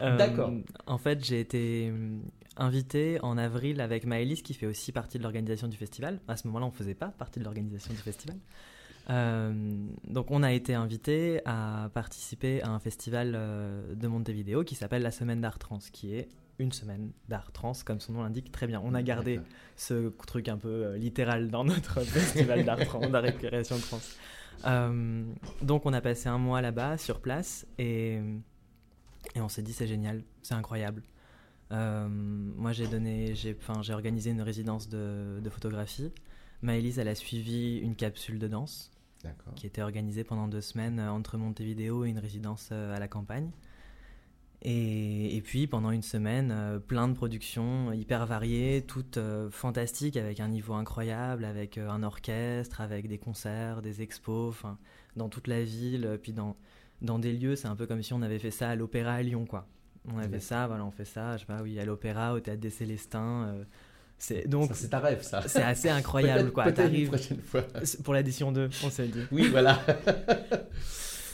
Speaker 9: Euh,
Speaker 2: D'accord.
Speaker 9: En fait, j'ai été invité en avril avec Maëlys qui fait aussi partie de l'organisation du festival. À ce moment-là, on ne faisait pas partie de l'organisation du festival. Euh, donc on a été invité à participer à un festival euh, de Montevideo qui s'appelle la Semaine d'Art Trans, qui est une semaine d'art trans, comme son nom l'indique très bien. On a gardé ce truc un peu euh, littéral dans notre festival d'art trans, d'art récréation trans. donc on a passé un mois là-bas, sur place, et, et on s'est dit c'est génial, c'est incroyable. moi j'ai donné, j'ai, j'ai organisé une résidence de, de photographie. Maëlys, elle a suivi une capsule de danse qui était organisée pendant deux semaines euh, entre Montevideo et une résidence euh, à la campagne. Et, et, puis pendant une semaine, euh, plein de productions hyper variées, toutes fantastiques, avec un niveau incroyable, avec un orchestre, avec des concerts, des expos, dans toute la ville, puis dans, dans des lieux, c'est un peu comme si on avait fait ça à l'opéra à Lyon, quoi. On avait ça, voilà, on fait ça, je sais pas, oui, à l'opéra, au théâtre des Célestins,
Speaker 2: c'est donc c'est ta rêve ça.
Speaker 9: C'est assez incroyable quoi.
Speaker 2: Une prochaine fois.
Speaker 9: Pour l'édition 2, on s'est dit.
Speaker 2: Oui, voilà.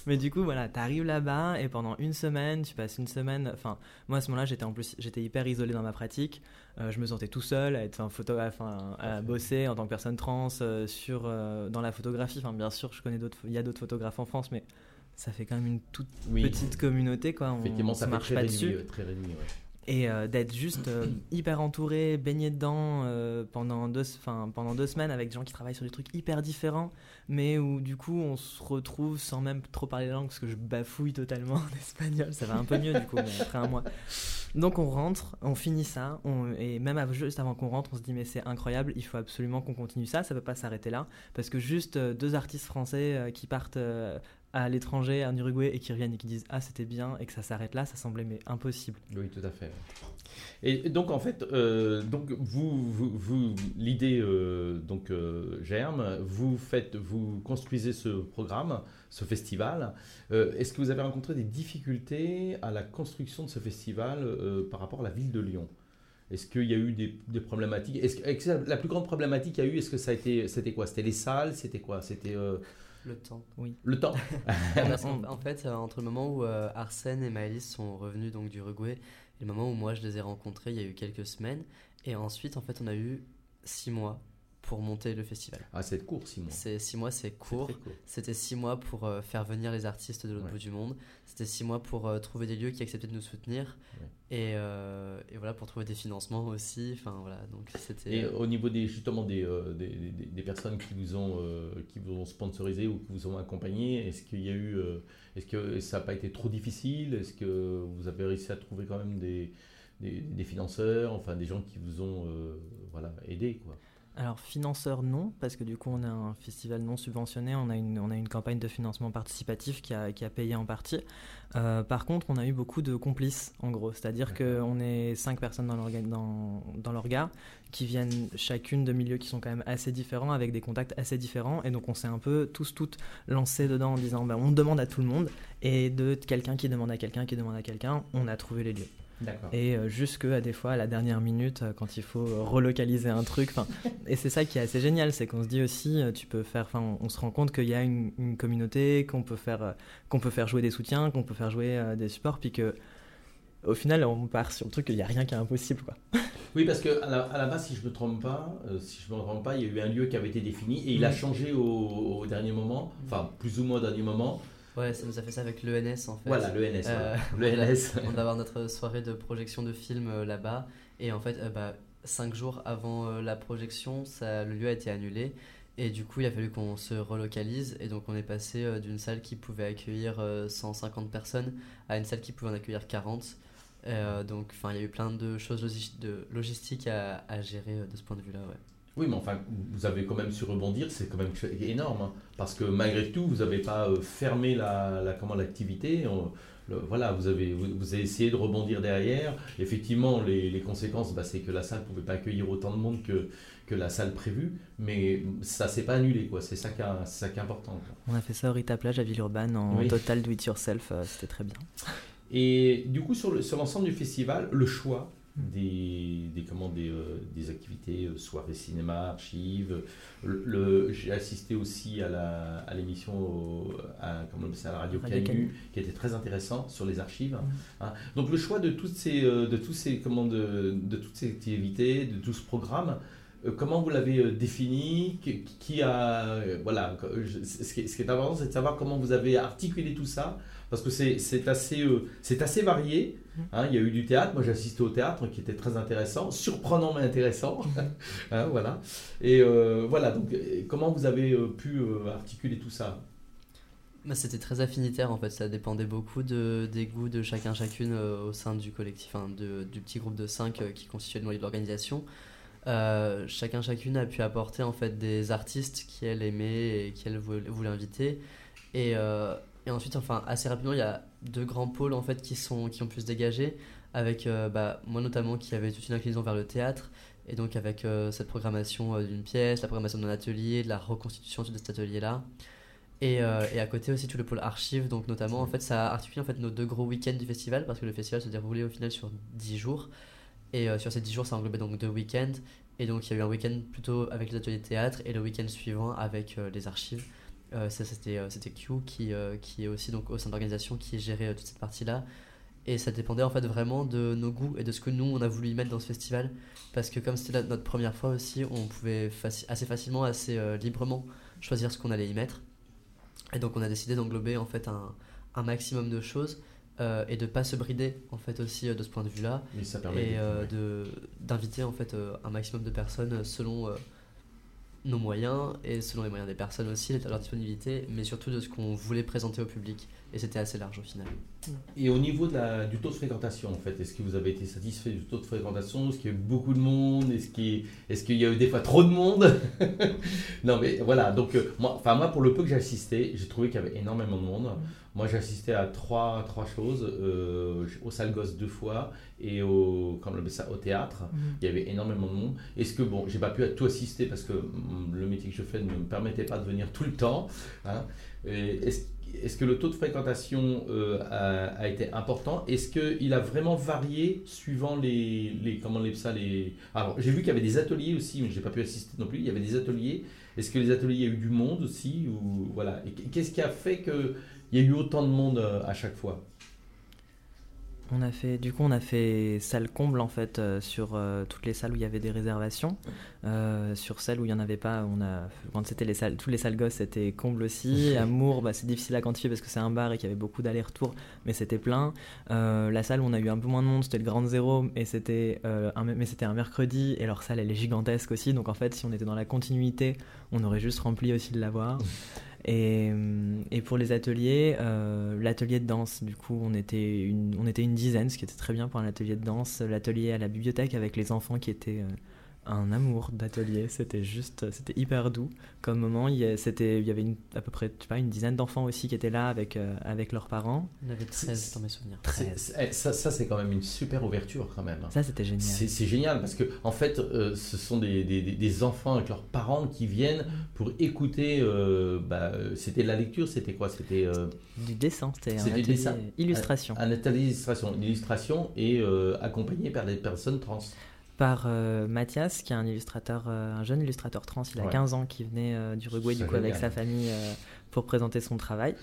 Speaker 9: Mais du coup, voilà, t'arrives là-bas et pendant une semaine, tu passes une semaine. Enfin, moi à ce moment-là, j'étais en plus, j'étais hyper isolé dans ma pratique. Euh, je me sentais tout seul à être un photographe, à bosser en tant que personne trans euh, sur euh, dans la photographie. Enfin, bien sûr, je connais d'autres, il y a d'autres photographes en France, mais ça fait quand même une toute petite communauté quoi.
Speaker 2: Effectivement, ça marche pas dessus. Très réduit, ouais
Speaker 9: et euh, d'être juste euh, hyper entouré, baigné dedans euh, pendant, deux, pendant deux semaines avec des gens qui travaillent sur des trucs hyper différents, mais où du coup on se retrouve sans même trop parler la langue parce que je bafouille totalement en espagnol, ça va un peu mieux du coup, après un mois. Donc on rentre, on finit ça, et même juste avant qu'on rentre, on se dit mais c'est incroyable, il faut absolument qu'on continue ça, ça peut pas s'arrêter là, parce que juste deux artistes français qui partent à l'étranger, en Uruguay, et qui reviennent et qui disent Ah, c'était bien, et que ça s'arrête là, ça semblait mais impossible.
Speaker 2: Oui, tout à fait. Et donc, en fait, euh, donc vous, vous, l'idée euh, donc euh, germe, vous faites, vous construisez ce programme, ce festival. Est-ce que vous avez rencontré des difficultés à la construction de ce festival par rapport à la ville de Lyon? Est-ce qu'il y a eu des, des problématiques? Est-ce que, la plus grande problématique qu'il y a eu, est-ce que ça a été, c'était quoi? C'était les salles? C'était quoi? C'était
Speaker 7: le temps.
Speaker 9: Oui.
Speaker 2: Le temps.
Speaker 7: en, fait, euh, entre le moment où euh, Arsène et Maëlys sont revenus donc d'Uruguay et le moment où moi je les ai rencontrés, il y a eu quelques semaines. Et ensuite, en fait, on a eu six mois pour monter le festival.
Speaker 2: Ah, c'est court, six mois.
Speaker 7: C'est six mois, c'est court. C'était six mois pour euh, faire venir les artistes de l'autre bout du monde. C'était six mois pour euh, trouver des lieux qui acceptaient de nous soutenir et, euh, et, voilà pour trouver des financements aussi. Enfin voilà, donc c'était.
Speaker 2: Et au niveau des justement des, des, des, personnes qui vous ont qui vous ont sponsorisé ou qui vous ont accompagné, est-ce qu'il y a eu, est-ce que ça n'a pas été trop difficile? Est-ce que vous avez réussi à trouver quand même des des, financeurs, enfin des gens qui vous ont voilà aidé quoi
Speaker 9: alors financeur non, parce que du coup on a un festival non subventionné, on a une, on a une campagne de financement participatif qui a, qui a payé en partie. Euh, par contre on a eu beaucoup de complices en gros, c'est-à-dire qu'on est cinq personnes dans l'orga, dans, dans qui viennent chacune de milieux qui sont quand même assez différents, avec des contacts assez différents, et donc on s'est un peu tous toutes lancés dedans en disant ben, on demande à tout le monde, et de quelqu'un qui demande à quelqu'un qui demande à quelqu'un, on a trouvé les lieux. Et euh, jusque à des fois à la dernière minute euh, quand il faut euh, relocaliser un truc. et c'est ça qui est assez génial, c'est qu'on se dit aussi, tu peux faire, enfin, on, se rend compte qu'il y a une, communauté, qu'on peut faire, qu'on peut faire jouer des soutiens, qu'on peut faire jouer des supports, puis que au final on part sur le truc qu'il n'y a rien qui est impossible, quoi.
Speaker 2: Oui, parce que à la, base, si je me trompe pas, si je me trompe pas, il y a eu un lieu qui avait été défini et il a changé au, au dernier moment, enfin plus ou moins au dernier moment.
Speaker 7: Ouais, ça nous a fait ça avec l'ENS en fait.
Speaker 2: Voilà, l'ENS. Euh, L'ENS.
Speaker 7: on va avoir notre soirée de projection de film euh, là-bas. Et en fait, euh, bah, cinq jours avant la projection, ça, le lieu a été annulé. Et du coup, il a fallu qu'on se relocalise. Et donc, on est passé d'une salle qui pouvait accueillir 150 personnes à une salle qui pouvait en accueillir 40. donc, il y a eu plein de choses de logistiques à, à gérer de ce point de vue-là. Ouais.
Speaker 2: Oui, mais enfin, vous avez quand même su rebondir, c'est quand même énorme, hein. parce que malgré tout, vous n'avez pas euh, fermé la, la comment l'activité. voilà, vous avez, vous, avez essayé de rebondir derrière. Effectivement, les, les conséquences, bah, c'est que la salle ne pouvait pas accueillir autant de monde que, que la salle prévue, mais ça s'est pas annulé, quoi. C'est ça, qui ça qui est important.
Speaker 9: On a fait ça au Rita Plage à Villeurbanne en total do it yourself, euh, c'était très bien.
Speaker 2: Et du coup, sur l'ensemble sur du festival, le choix, des, des, comment, des, euh, des activités, euh, soirées cinéma, archives. Le, J'ai assisté aussi à l'émission à, à, à la radio, Canu, qui était très intéressant sur les archives. Mm. Hein. Donc le choix de toutes ces, euh, de tous ces, comment, de, de toutes ces activités, de tout ce programme, comment vous l'avez défini qui, a voilà ce qui est important c'est de savoir comment vous avez articulé tout ça parce que c'est assez, c'est assez varié Hein, il y a eu du théâtre, moi j'ai assisté au théâtre qui était très intéressant, surprenant mais intéressant. Hein, voilà. Et euh, voilà, donc comment vous avez euh, pu euh, articuler tout ça?
Speaker 7: Bah, C'était très affinitaire en fait, ça dépendait beaucoup de, des goûts de chacun chacune au sein du collectif, hein, de, du petit groupe de 5 qui constituait le noyau de l'organisation. chacun chacune a pu apporter en fait des artistes qu'elle aimait et qu'elle voulait inviter. Et et ensuite, enfin, assez rapidement, il y a deux grands pôles en fait qui, sont, qui ont pu se dégager, avec euh, bah, moi notamment qui avait toute une inclinaison vers le théâtre, et donc avec euh, cette programmation euh, d'une pièce, la programmation d'un atelier, de la reconstitution de cet atelier-là. Et, et, à côté aussi tout le pôle archives, donc notamment en fait ça a articulé en fait nos deux gros week-ends du festival, parce que le festival se déroulait au final sur 10 jours. Et sur ces 10 jours, ça englobait donc deux week-ends. Et donc il y a eu un week-end plutôt avec les ateliers de théâtre et le week-end suivant avec les archives. Euh, c'était, euh, c'était Q qui, euh, qui est aussi donc, au sein de l'organisation qui gérait toute cette partie-là. Et ça dépendait en fait vraiment de nos goûts et de ce que nous on a voulu y mettre dans ce festival. Parce que comme c'était notre première fois aussi, on pouvait assez facilement, assez librement choisir ce qu'on allait y mettre. Et donc on a décidé d'englober en fait un, un maximum de choses. et de pas se brider en fait aussi de ce point de vue là et de d'inviter en fait un maximum de personnes selon nos moyens et selon les moyens des personnes aussi, leur disponibilité, mais surtout de ce qu'on voulait présenter au public. Et c'était assez large au final.
Speaker 2: Et au niveau de la, du taux de fréquentation, en fait, est-ce que vous avez été satisfait du taux de fréquentation? Est-ce qu'il y a eu beaucoup de monde? Est-ce qu'il est qu'il y a eu des fois trop de monde? Non, mais voilà. Donc, euh, moi, enfin, moi, pour le peu que j'ai assisté, j'ai trouvé qu'il y avait énormément de monde. Moi, j'ai assisté à trois, trois choses euh, au Salle Gosse deux fois et au, comme ça, au théâtre. Mhm. Il y avait énormément de monde. Est-ce que, bon, j'ai pas pu tout assister parce que mm, le métier que je fais ne me permettait pas de venir tout le temps. Hein. Est-ce que le taux de fréquentation euh, a, été important? Est-ce qu'il a vraiment varié suivant les, les comment les ça les Alors j'ai vu qu'il y avait des ateliers aussi, mais j'ai pas pu assister non plus. Il y avait des ateliers. Est-ce que les ateliers il y a eu du monde aussi ou voilà Qu'est-ce qui a fait qu'il y a eu autant de monde euh, à chaque fois
Speaker 9: on a fait, du coup, on a fait salle comble en fait euh, sur euh, toutes les salles où il y avait des réservations. Euh, sur celles où il n'y en avait pas, on a, quand c'était les salles, tous les salles gosses, c'était comble aussi. Amour, bah, c'est difficile à quantifier parce que c'est un bar et qu'il y avait beaucoup d'allers-retours, mais c'était plein. la salle où on a eu un peu moins de monde, c'était le Grand Zéro, et c'était un, mais c'était un mercredi et leur salle elle est gigantesque aussi. Donc en fait, si on était dans la continuité, on aurait juste rempli aussi de l'avoir. Et, et, pour les ateliers, euh, l'atelier de danse, du coup, on était, une, on était une dizaine, ce qui était très bien pour un atelier de danse. L'atelier à la bibliothèque avec les enfants qui étaient euh, un amour d'atelier. C'était juste, c'était hyper doux comme moment. Il y, avait, il y avait une, à peu près pas, une dizaine d'enfants aussi qui étaient là avec, euh, avec leurs parents.
Speaker 7: On avait 13 dans mes souvenirs.
Speaker 2: 13. Eh, ça, ça c'est quand même une super ouverture quand même.
Speaker 9: Ça, c'était génial.
Speaker 2: C'est génial parce que, en fait, euh, ce sont des, des, des, enfants avec leurs parents qui viennent pour écouter. Euh, bah, c'était la lecture, c'était quoi? C'était
Speaker 9: du dessin, c'était un atelier illustration.
Speaker 2: Un, un atelier illustration, illustration et accompagné par des personnes trans
Speaker 9: par euh, Mathias, qui est un illustrateur, euh, un jeune illustrateur trans, il a 15 ans, qui venait euh, du Uruguay du coup, avec sa famille pour présenter son travail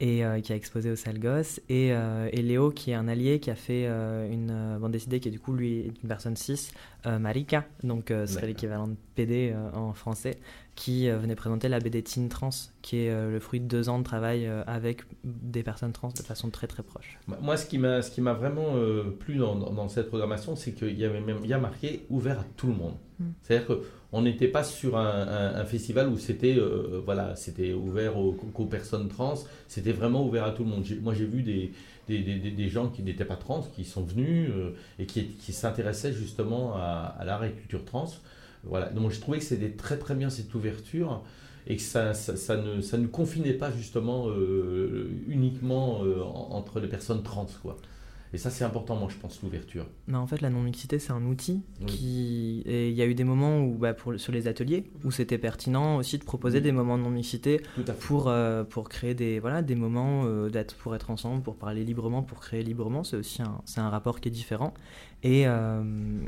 Speaker 9: et qui a exposé au Salgos. Et, et, Léo, qui est un allié, qui a fait une bande dessinée qui est du coup, lui, une personne 6, Marika, donc ce serait l'équivalent de PD en français, qui euh, venait présenter la BD Teen Trans, qui est euh, le fruit de deux ans de travail euh, avec des personnes trans de façon très très proche.
Speaker 2: Moi, ce qui m'a, ce qui m'a vraiment plu dans, dans, cette programmation, c'est qu'il y avait même bien marqué ouvert à tout le monde. C'est-à-dire qu'on n'était pas sur un, festival où c'était, voilà, c'était ouvert aux, personnes trans, c'était vraiment ouvert à tout le monde. moi, j'ai vu des, des, des, des, gens qui n'étaient pas trans, qui sont venus et qui, qui s'intéressaient justement à, l'art et culture trans. Voilà. Donc je trouvais que c'était très très bien cette ouverture et que ça, ça, ne, ça ne confinait pas justement euh, uniquement euh, en- entre les personnes trans. Quoi. Et ça, c'est important, moi, je pense, l'ouverture.
Speaker 9: Mais en fait, la non-mixité, c'est un outil
Speaker 2: Oui.
Speaker 9: qui. Et il y a eu des moments où, bah, pour, sur les ateliers, où c'était pertinent aussi de proposer des moments de non-mixité pour, euh, pour créer des, voilà, des moments euh, d'être, pour être ensemble, pour parler librement, pour créer librement. C'est aussi un, c'est un rapport qui est différent. Et, euh,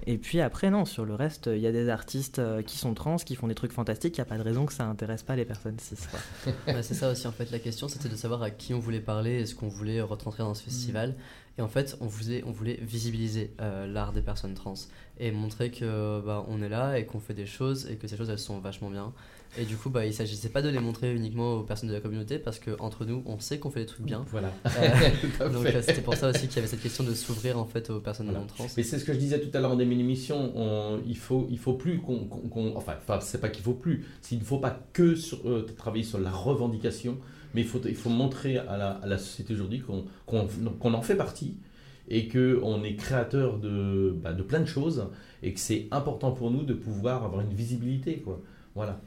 Speaker 9: et puis après, non, sur le reste, il y a des artistes euh, qui sont trans, qui font des trucs fantastiques. Il n'y a pas de raison que ça intéresse pas les personnes cis.
Speaker 7: c'est ça aussi en fait la question c'était de savoir à qui on voulait parler et ce qu'on voulait retranscrire dans ce festival et en fait on voulait, on voulait visibiliser euh, l'art des personnes trans et montrer que bah, on est là et qu'on fait des choses et que ces choses elles sont vachement bien et du coup bah, il s'agissait pas de les montrer uniquement aux personnes de la communauté parce que entre nous on sait qu'on fait des trucs bien
Speaker 2: Voilà.
Speaker 7: Euh, donc euh, c'était pour ça aussi qu'il y avait cette question de s'ouvrir en fait aux personnes
Speaker 2: Voilà.
Speaker 7: non trans
Speaker 2: Mais c'est ce que je disais tout à l'heure en début d'émission. on- Il faut, il faut plus qu'on, qu'on- qu'on- enfin, c'est pas qu'il faut plus. Il ne faut pas que sur- euh, travailler sur la revendication, mais il faut, il faut montrer à la, à la société aujourd'hui qu'on, qu'on, qu'on en fait partie et que on est créateur de, bah, de plein de choses et que c'est important pour nous de pouvoir avoir une visibilité, quoi. Voilà.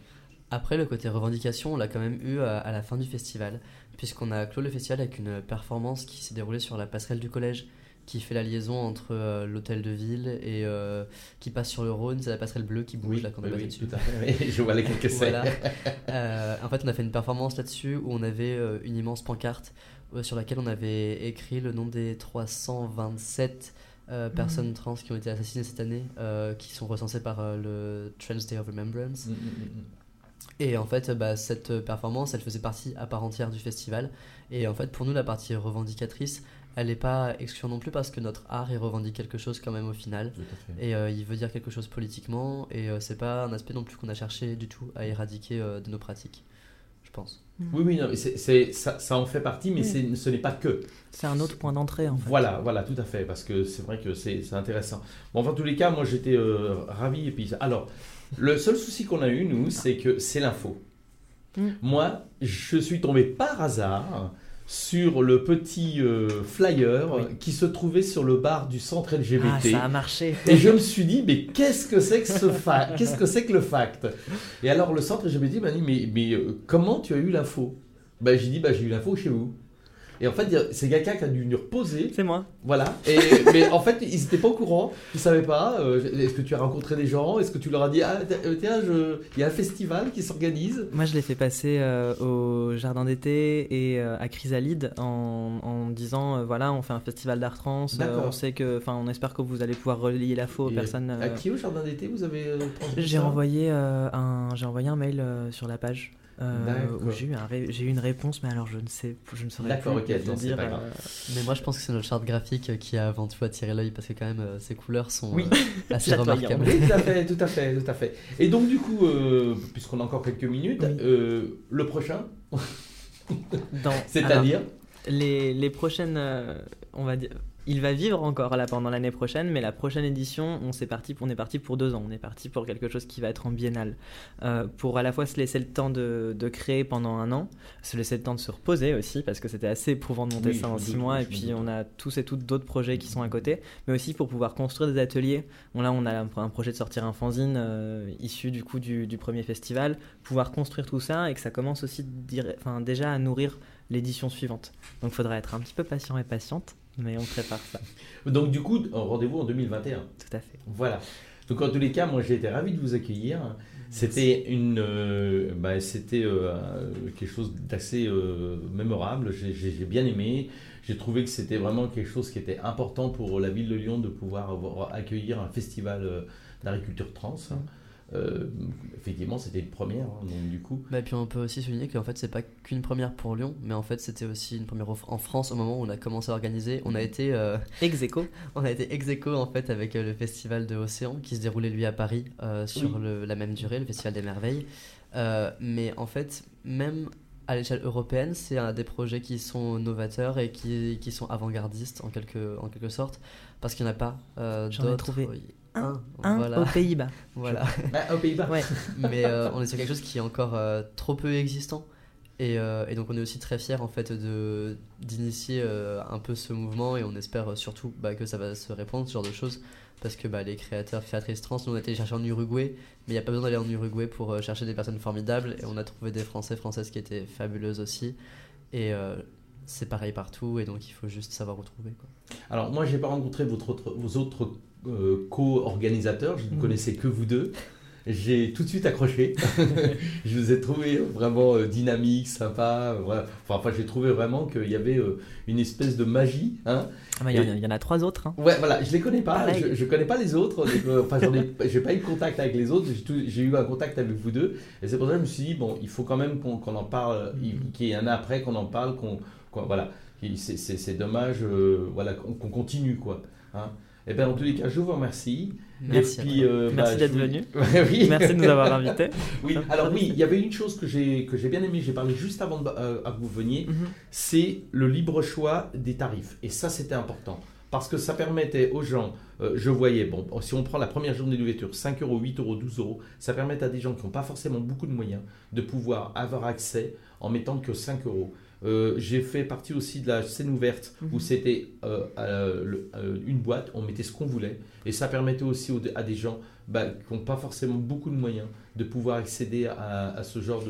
Speaker 7: Après, le côté revendication, on l'a quand même eu à, à la fin du festival, puisqu'on a clos le festival avec une performance qui s'est déroulée sur la passerelle du collège, qui fait la liaison entre euh, l'hôtel de ville et euh, qui passe sur le Rhône. C'est la passerelle bleue qui bouge là quand on
Speaker 2: oui,
Speaker 7: est
Speaker 2: oui,
Speaker 7: dessus.
Speaker 2: tout à fait. Je vois laquelle que c'est.
Speaker 7: Voilà. Euh, en fait, on a fait une performance là-dessus où on avait une immense pancarte sur laquelle on avait écrit le nom des 327 euh, personnes trans qui ont été assassinées cette année, euh, qui sont recensées par euh, le Trans Day of Remembrance.
Speaker 2: Mm, mm, mm.
Speaker 7: Et en fait, bah, cette performance, elle faisait partie à part entière du festival. Et en fait, pour nous, la partie revendicatrice, elle n'est pas excluante non plus parce que notre art, il revendique quelque chose quand même au final. Et euh, il veut dire quelque chose politiquement. Et euh, c'est pas un aspect non plus qu'on a cherché du tout à éradiquer euh, de nos pratiques, je pense.
Speaker 2: Oui, oui, non, mais c'est, c'est- ça, ça en fait partie, mais
Speaker 9: Oui.
Speaker 2: c'est- ce n'est pas que.
Speaker 9: C'est un autre point d'entrée en fait.
Speaker 2: Voilà, voilà, tout à fait, parce que c'est vrai que c'est c'est intéressant. Bon, enfin, en tous les cas, moi j'étais euh, ravi. Et puis, alors, le seul souci qu'on a eu, nous, c'est que c'est l'info.
Speaker 9: Mm.
Speaker 2: Moi, je suis tombé par hasard sur le petit euh, flyer
Speaker 9: Oui.
Speaker 2: qui se trouvait sur le bar du centre LGBT.
Speaker 9: Ah, ça a marché.
Speaker 2: Et je me suis dit, mais qu'est-ce que c'est que ce fact Qu'est-ce que c'est que le fact? Et alors le centre LGBT m'a dit, mais, mais euh, comment tu as eu l'info? Ben, J'ai dit, bah, j'ai eu l'info chez vous. Et en fait, c'est quelqu'un qui a dû venir poser.
Speaker 9: C'est moi.
Speaker 2: Voilà. Et, mais en fait, ils n'étaient pas au courant. Ils ne savaient pas. euh, Est-ce que tu as rencontré des gens? Est-ce que tu leur as dit, ah, tiens, je- il y a un festival qui s'organise
Speaker 9: Moi, je l'ai fait passer euh, au jardin d'été et euh, à Chrysalide en, en disant euh, voilà, on fait un festival d'art trans. euh,
Speaker 2: D'accord.
Speaker 9: on sait que, enfin, on espère que vous allez pouvoir relier la faux aux
Speaker 2: Et
Speaker 9: personnes.
Speaker 2: À
Speaker 9: euh,
Speaker 2: qui au jardin d'été vous avez euh,
Speaker 9: J'ai euh, un, j'ai envoyé un mail euh, sur la page. Euh, où j'ai eu, un ré- j'ai eu une réponse, mais alors je ne sais, je ne saurais
Speaker 2: D'accord,
Speaker 9: plus
Speaker 2: ok,
Speaker 9: vous
Speaker 2: non, c'est
Speaker 9: dire. euh,
Speaker 7: Mais moi, je pense que c'est notre charte graphique qui a avant tout attiré l'œil parce que, quand même, euh, ces couleurs sont
Speaker 2: Oui.
Speaker 7: euh, assez remarquables.
Speaker 2: Oui, tout à fait, tout à fait, tout à fait. Et donc, du coup, euh, puisqu'on a encore quelques minutes,
Speaker 9: Oui.
Speaker 2: euh, le prochain, c'est-à-dire
Speaker 9: les, les prochaines, euh, on va dire, il va vivre encore là pendant l'année prochaine, mais la prochaine édition, on, s'est parti, on est parti pour deux ans. On est parti pour quelque chose qui va être en biennale. Euh, pour à la fois se laisser le temps de, de créer pendant un an, se laisser le temps de se reposer aussi, parce que c'était assez éprouvant de monter
Speaker 2: Oui,
Speaker 9: ça en six mois, et puis on a tous et toutes d'autres projets qui sont à côté, mais aussi pour pouvoir construire des ateliers. Bon, là, on a un, projet de sortir un fanzine euh, issu du coup du, du premier festival, pouvoir construire tout ça et que ça commence aussi dire- déjà à nourrir l'édition suivante. Donc il faudra être un petit peu patient et patiente, mais on prépare ça.
Speaker 2: Donc, du coup, rendez-vous en 2021.
Speaker 9: Tout à fait.
Speaker 2: Voilà. Donc, en tous les cas, moi, j'ai été ravi de vous accueillir. C'était une, euh, bah, c'était euh, quelque chose d'assez euh, mémorable. J'ai- bien aimé. J'ai trouvé que c'était vraiment quelque chose qui était important pour la ville de Lyon de pouvoir avoir- accueillir un festival d'agriculture trans. Euh, effectivement, c'était une première. hein, donc, du coup,
Speaker 7: Bah, et puis on peut aussi souligner qu'en fait c'est pas qu'une première pour Lyon, mais en fait c'était aussi une première en France au moment où on a commencé à organiser. On a été, euh,
Speaker 9: Ex aequo.
Speaker 7: on a été ex aequo, en fait avec euh, le festival de Océan qui se déroulait lui à Paris euh, sur
Speaker 2: Oui.
Speaker 7: le- la même durée, le festival des merveilles. Euh, mais en fait même à l'échelle européenne, c'est un des projets qui sont novateurs et qui, qui sont avant-gardistes en quelque, en quelque sorte, parce qu'il n'y en a pas euh, d'autres.
Speaker 9: trouvé
Speaker 7: un,
Speaker 9: Un
Speaker 7: voilà.
Speaker 9: aux Pays-Bas.
Speaker 7: voilà.
Speaker 2: Ah, aux Pays-Bas.
Speaker 9: Ouais.
Speaker 7: mais euh, on est sur quelque chose qui est encore euh, trop peu existant Et, et, donc on est aussi très fiers en fait de d'initier un peu ce mouvement et on espère surtout bah, que ça va se répandre ce genre de choses parce que bah, les créateurs, créatrices trans, nous on a été chercher en Uruguay, mais il n'y a pas besoin d'aller en Uruguay pour euh, chercher des personnes formidables, et on a trouvé des Français, Françaises qui étaient fabuleuses aussi, et euh, c'est pareil partout, et donc il faut juste savoir retrouver. Quoi.
Speaker 2: Alors moi j'ai pas rencontré votre vos autres euh, co-organisateurs, je ne mmh. connaissais que vous deux j'ai tout de suite accroché. je vous ai trouvé vraiment euh, dynamique, sympa. Voilà. Enfin, j'ai trouvé vraiment qu'il y avait euh, une espèce de magie. Hein.
Speaker 9: Ah, il y, en a trois autres. Hein.
Speaker 2: Ouais, voilà, je les connais pas. Je, je connais pas les autres. Enfin, j'en ai, j'ai pas eu de contact avec les autres. J'ai eu un contact avec vous deux. Et c'est pour ça que je me suis dit, bon, il faut quand même qu'on en parle, qu'il y en a après, qu'on en parle, qu'on, voilà. C'est dommage, voilà, qu'on continue, quoi. Hein. Eh bien, en tous les cas, je vous remercie.
Speaker 9: Merci, euh, Merci bah, d'être venu. oui. Merci de nous avoir invités.
Speaker 2: oui, alors oui, il y avait une chose que j'ai que j'ai bien aimé, j'ai parlé juste avant euh, que vous veniez, mhm. c'est le libre choix des tarifs. Et ça, c'était important. Parce que ça permettait aux gens, euh, je voyais, bon, si on prend la première journée d'ouverture, 5 euros, 8 euros, 12 euros, ça permet à des gens qui n'ont pas forcément beaucoup de moyens de pouvoir avoir accès en mettant que 5 euros. Euh, j'ai fait partie aussi de la scène ouverte où mhm. c'était euh, euh, une boîte, on mettait ce qu'on voulait et ça permettait aussi à des gens bah, qui n'ont pas forcément beaucoup de moyens de pouvoir accéder à, ce genre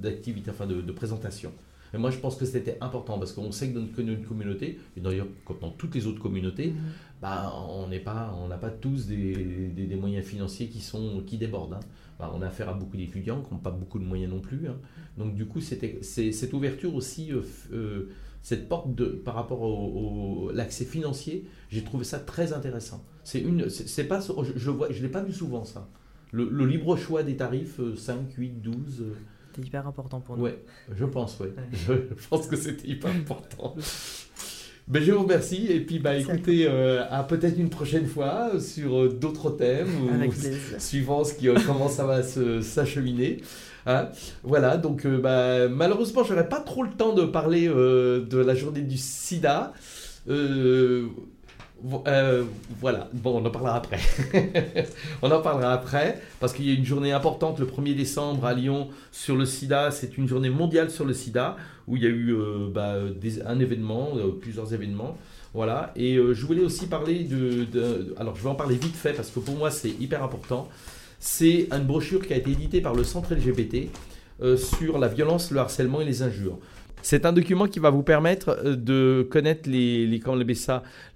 Speaker 2: d'activité, de, enfin de, présentation. Et moi, je pense que c'était important parce qu'on sait que dans notre communauté, et d'ailleurs, comme dans toutes les autres communautés, mhm. Bah, on n'a pas, pas tous des, des, moyens financiers qui, sont, qui débordent. Hein. Bah, on a affaire à beaucoup d'étudiants qui n'ont pas beaucoup de moyens non plus. Hein. Donc du coup, c'était cette ouverture aussi, euh, euh, cette porte de, par rapport au, l'accès financier, j'ai trouvé ça très intéressant. C'est une, c'est pas, je, vois, je l'ai pas vu souvent ça. Le, libre choix des tarifs 5, 8, 12.
Speaker 9: C'était hyper important pour nous.
Speaker 2: Ouais, je pense, ouais. Je, pense que c'était hyper important. Ben, je vous remercie et puis bah, écoutez, euh, à peut-être une prochaine fois sur d'autres thèmes, ou, suivant ce qui, comment ça va s'acheminer. Hein. voilà, donc euh, bah, malheureusement, je n'aurai pas trop le temps de parler euh, de la journée du sida. Euh, voilà, bon, on en parlera après. on en parlera après, parce qu'il y a une journée importante le 1er décembre à Lyon sur le sida. C'est une journée mondiale sur le sida, où il y a eu bah, un événement, plusieurs événements. Voilà, et je voulais aussi parler de, de, Alors, je vais en parler vite fait, parce que pour moi, c'est hyper important. C'est une brochure qui a été éditée par le Centre LGBT euh, sur la violence, le harcèlement et les injures. C'est un document qui va vous permettre euh, de connaître les, les comment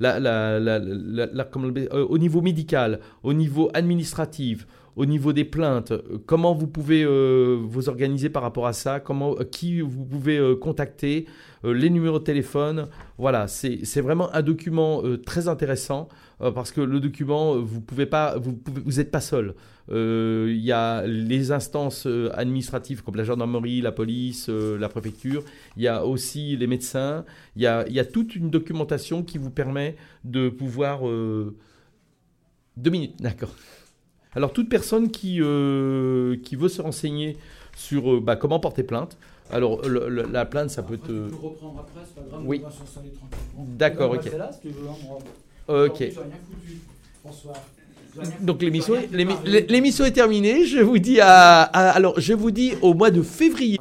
Speaker 2: la, la, la, euh, au niveau médical, au niveau administratif, au niveau des plaintes, comment vous pouvez vous organiser par rapport à ça, comment, qui vous pouvez contacter, les numéros de téléphone? Voilà, c'est vraiment un document très intéressant parce que le document, vous pouvez pas, vous n'êtes pas seul. Euh, il y a les instances euh, administratives comme la gendarmerie, la police, euh, la préfecture. Il y a aussi les médecins. Il y y a toute une documentation qui vous permet de pouvoir... Deux minutes, d'accord. Alors toute personne qui, qui veut se renseigner sur bah, comment porter plainte, alors, la plainte, ça peut te.
Speaker 10: Tu peux reprendre après, c'est pas grave,
Speaker 2: oui.
Speaker 10: on va s'installer tranquillement.
Speaker 2: D'accord, ok.
Speaker 10: Là, si tu veux,
Speaker 2: hein, Ok. Bonsoir. Donc l'émission est, l'émission est terminée. Je vous dis à, alors je vous dis au mois de février.